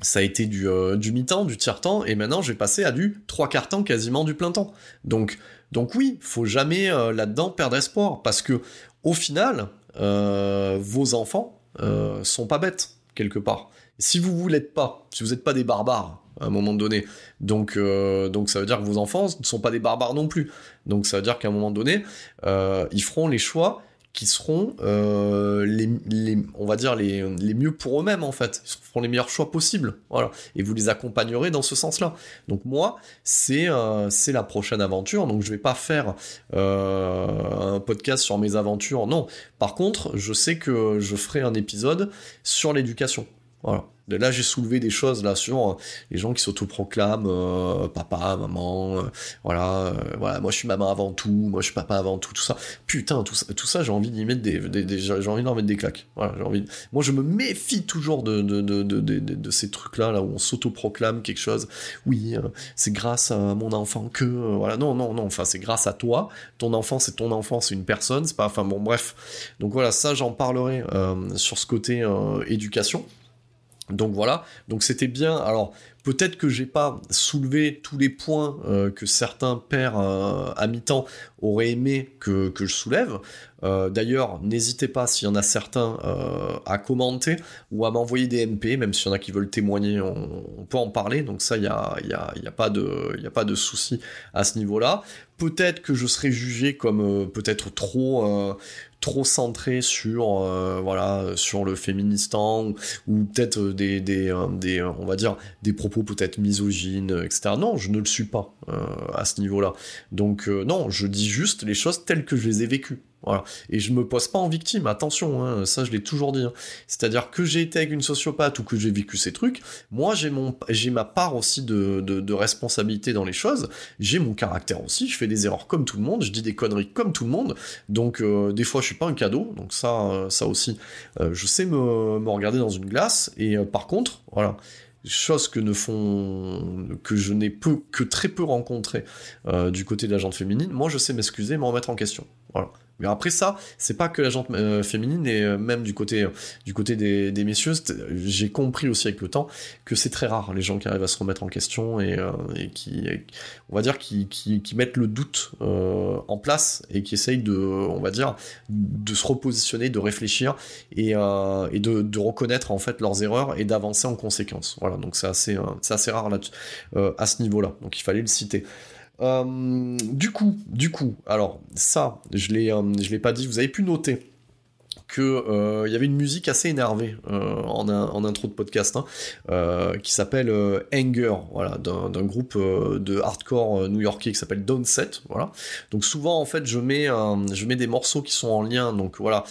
ça a été du, mi-temps, du tiers-temps, et maintenant je vais passer à du trois quarts temps, quasiment du plein temps. Donc, donc oui, faut jamais là-dedans perdre espoir, parce que au final, vos enfants, euh, sont pas bêtes, quelque part. Si vous vous l'êtes pas, si vous n'êtes pas des barbares, à un moment donné, donc, euh, donc ça veut dire que vos enfants ne sont pas des barbares non plus. Donc ça veut dire qu'à un moment donné, euh, ils feront les choix qui seront euh, les, on va dire les, mieux pour eux-mêmes en fait. Ils feront les meilleurs choix possibles, voilà. Et vous les accompagnerez dans ce sens-là. Donc moi, c'est euh, c'est la prochaine aventure. Donc je vais pas faire euh, un podcast sur mes aventures, non. Par contre, je sais que je ferai un épisode sur l'éducation. Voilà. Là, j'ai soulevé des choses là sur euh, les gens qui s'autoproclament euh, papa, maman, euh, voilà, voilà, moi je suis maman avant tout, moi je suis papa avant tout, tout ça. Putain, tout ça, j'ai envie d'y mettre des, j'ai d'en mettre des claques. Moi, je me méfie toujours de de, de, ces trucs là, là où on s'autoproclame quelque chose. Oui, c'est grâce à mon enfant que, voilà, non, non, non. Enfin, c'est grâce à toi. Ton enfant, c'est ton enfant, c'est une personne. C'est pas, enfin bon, bref. Donc voilà, ça, j'en parlerai sur ce côté éducation. Donc voilà, donc c'était bien. Alors peut-être que j'ai pas soulevé tous les points euh, que certains pères euh, à mi-temps auraient aimé que, je soulève. Euh, d'ailleurs, n'hésitez pas s'il y en a certains à commenter ou à m'envoyer des MP, même s'il y en a qui veulent témoigner, on, peut en parler. Donc ça, il n'y a, y a, y a, pas de, y de souci à ce niveau-là. Peut-être que je serai jugé comme peut-être trop trop centré sur euh, voilà sur le féministan ou, peut-être des, des, euh, des, on va dire des propos peut-être misogynes etc non je ne le suis pas euh, à ce niveau là donc non je dis juste les choses telles que je les ai vécues Et je me pose pas en victime, attention, hein, ça je l'ai toujours dit. Hein. C'est-à-dire que j'ai été avec une sociopathe ou que j'ai vécu ces trucs, moi j'ai mon j'ai ma part aussi de, de, responsabilité dans les choses, j'ai mon caractère aussi, je fais des erreurs comme tout le monde, je dis des conneries comme tout le monde, donc euh, des fois je suis pas un cadeau, donc ça, euh, ça aussi, euh, je sais me, me, regarder dans une glace, et par contre, voilà, chose que ne font que je n'ai peu que très peu rencontré du côté de la gente féminine moi je sais m'excuser me remettre en question. Voilà mais après ça, c'est pas que la jante euh, féminine et euh, même du côté euh, du côté des, messieurs, j'ai compris aussi avec le temps que c'est très rare les gens qui arrivent à se remettre en question et, qui, on va dire, qui, qui, mettent le doute en place et qui essayent de, on va dire, de se repositionner, de réfléchir et, de, reconnaître en fait leurs erreurs et d'avancer en conséquence. Voilà, donc c'est assez, assez rare là, à ce niveau-là. Donc il fallait le citer. Euh, du coup, du coup, alors ça, je l'ai, euh, je l'ai pas dit. Vous avez pu noter que euh, il y avait une musique assez énervée euh, en, en, intro de podcast hein, euh, qui s'appelle Anger, voilà, d'un groupe de hardcore new-yorkais qui s'appelle Downset, voilà. Donc souvent en fait je mets je mets des morceaux qui sont en lien, donc voilà.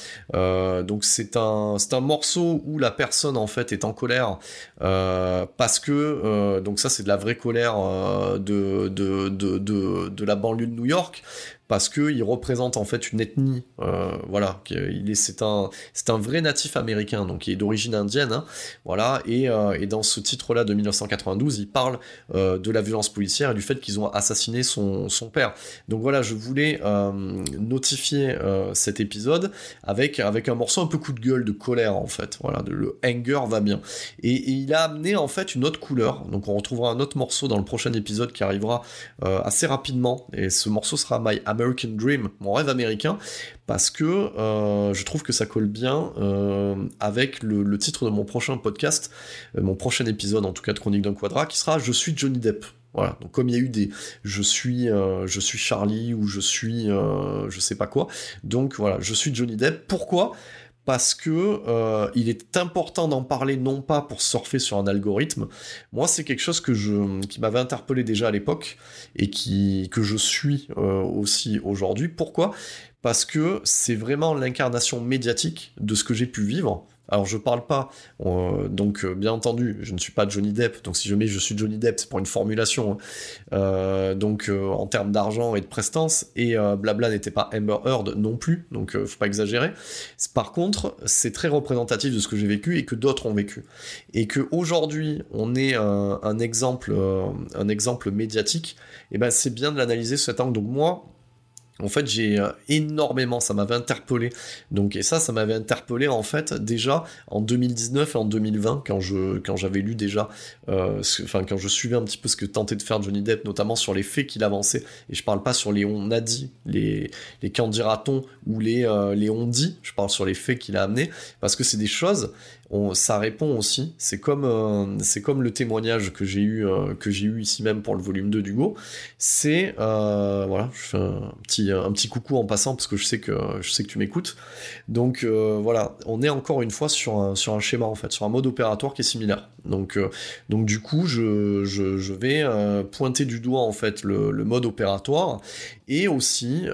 donc c'est un c'est un morceau où la personne en fait est en colère parce que donc ça c'est de la vraie colère de, de, de, de la banlieue de New York parce que il représente en fait une ethnie, euh, voilà, il est, c'est un, c'est un vrai natif américain, donc il est d'origine indienne, hein, voilà, et, euh, et, dans ce titre-là de 1992, il parle euh, de la violence policière et du fait qu'ils ont assassiné son, son père. Donc voilà, je voulais notifier cet épisode avec avec un morceau un peu coup de gueule, de colère en fait, voilà, de, le anger va bien, et, et, il a amené en fait une autre couleur, donc on retrouvera un autre morceau dans le prochain épisode qui arrivera assez rapidement, et ce morceau sera My American Dream, mon rêve américain, parce que euh, je trouve que ça colle bien euh, avec le, titre de mon prochain podcast, mon prochain épisode en tout cas de Chronique d'un Quadra, qui sera Je suis Johnny Depp. Voilà. Donc comme il y a eu des je suis je suis Charlie ou je suis je sais pas quoi. Donc voilà, je suis Johnny Depp. Pourquoi? Parce que euh, il est important d'en parler non pas pour surfer sur un algorithme. Moi, c'est quelque chose qui m'avait interpellé déjà à l'époque et qui que je suis euh, aussi aujourd'hui. Pourquoi? Parce que c'est vraiment l'incarnation médiatique de ce que j'ai pu vivre alors je parle pas, euh, donc euh, bien entendu, je ne suis pas Johnny Depp, donc si je mets je suis Johnny Depp, c'est pour une formulation. Hein. Euh, donc en termes d'argent et de prestance, et Blabla n'était pas Amber Heard non plus, donc faut pas exagérer. Par contre, c'est très représentatif de ce que j'ai vécu et que d'autres ont vécu. Et que aujourd'hui on est un, exemple, médiatique, et ben c'est bien de l'analyser cet angle. Donc moi, en fait, j'ai euh, énormément, ça m'avait interpellé. Donc, et ça, ça m'avait interpellé en fait déjà en 2019 et en 2020 quand je quand j'avais lu déjà, euh, enfin quand je suivais un petit peu ce que tentait de faire Johnny Depp, notamment sur les faits qu'il avançait. Et je parle pas sur les on a dit, les les qu'en dira-t-on ou les euh, les on dit. Je parle sur les faits qu'il a amenés parce que c'est des choses ça répond aussi. C'est comme, euh, c'est comme le témoignage que j'ai eu, euh, que j'ai eu ici même pour le volume 2 d'Hugo. C'est, euh, voilà, je fais un petit, un petit coucou en passant parce que je sais que, je sais que tu m'écoutes. Donc voilà, on est encore une fois sur un, sur un schéma en fait, sur un mode opératoire qui est similaire. Donc, donc du coup, je, je, vais pointer du doigt en fait le mode opératoire et aussi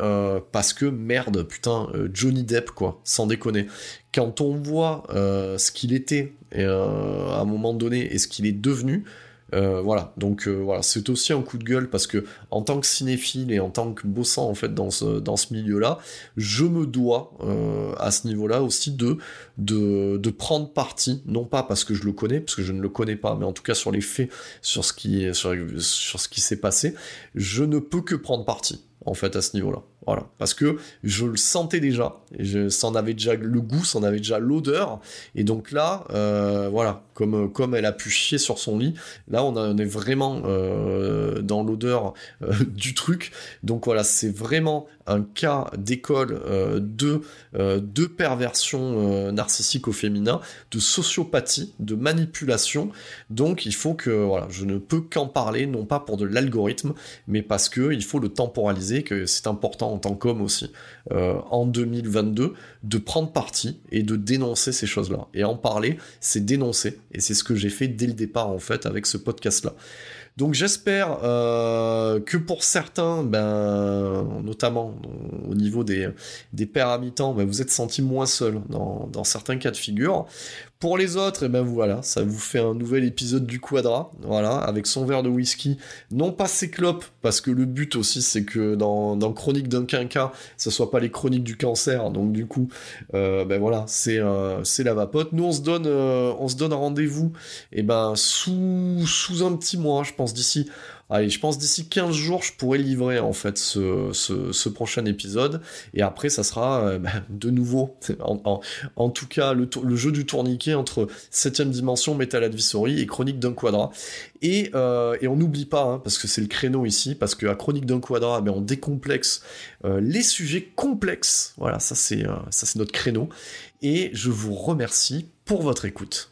parce que merde, putain, Johnny Depp quoi, sans déconner quand on voit euh, ce qu'il était euh, à un moment donné et ce qu'il est devenu, euh, voilà, donc voilà, c'est aussi un coup de gueule parce que en tant que cinéphile et en tant que bossant en fait dans ce, milieu-là, je me dois à ce niveau-là aussi de, de, prendre parti, non pas parce que je le connais, parce que je ne le connais pas, mais en tout cas sur les faits, sur ce qui, sur ce qui s'est passé, je ne peux que prendre parti en fait à ce niveau-là. Voilà, parce que je le sentais déjà, je, s'en avait déjà le goût, s'en avait déjà l'odeur, et donc là, euh, voilà, comme comme elle a pu chier sur son lit, là on, est vraiment euh, dans l'odeur euh, du truc, donc voilà, c'est vraiment un cas d'école de de perversion narcissique au féminin, de sociopathie, de manipulation, donc il faut que voilà, je ne peux qu'en parler, non pas pour de l'algorithme, mais parce que il faut le temporaliser, que c'est important en tant qu'homme aussi, euh, en 2022, de prendre parti et de dénoncer ces choses-là. Et en parler, c'est dénoncer. Et c'est ce que j'ai fait dès le départ, en fait, avec ce podcast-là. Donc j'espère euh, que pour certains, ben, notamment au niveau des, pères à mi-temps, ben, vous êtes senti moins seul dans, certains cas de figure. Pour les autres, et eh ben voilà, ça vous fait un nouvel épisode du Quadra, voilà, avec son verre de whisky, non pas ses clopes, parce que le but aussi c'est que dans, Chronique d'un quinquat, ce soit pas les chroniques du cancer, donc du coup, euh, ben voilà, c'est euh, la vapote. Nous on se donne euh, on rendez-vous, et eh ben sous sous un petit mois, je pense d'ici Allez, je pense d'ici 15 jours, je pourrais livrer en fait ce, prochain épisode. Et après, ça sera euh, bah, de nouveau, en, tout cas, le, jeu du tourniquet entre 7ème dimension, Metal Advisory et Chronique d'un Quadra. Et, euh, on n'oublie pas, hein, parce que c'est le créneau ici, parce qu'à Chronique d'un Quadra, ben, on décomplexe euh, les sujets complexes. Voilà, ça c'est ça c'est notre créneau. Et je vous remercie pour votre écoute.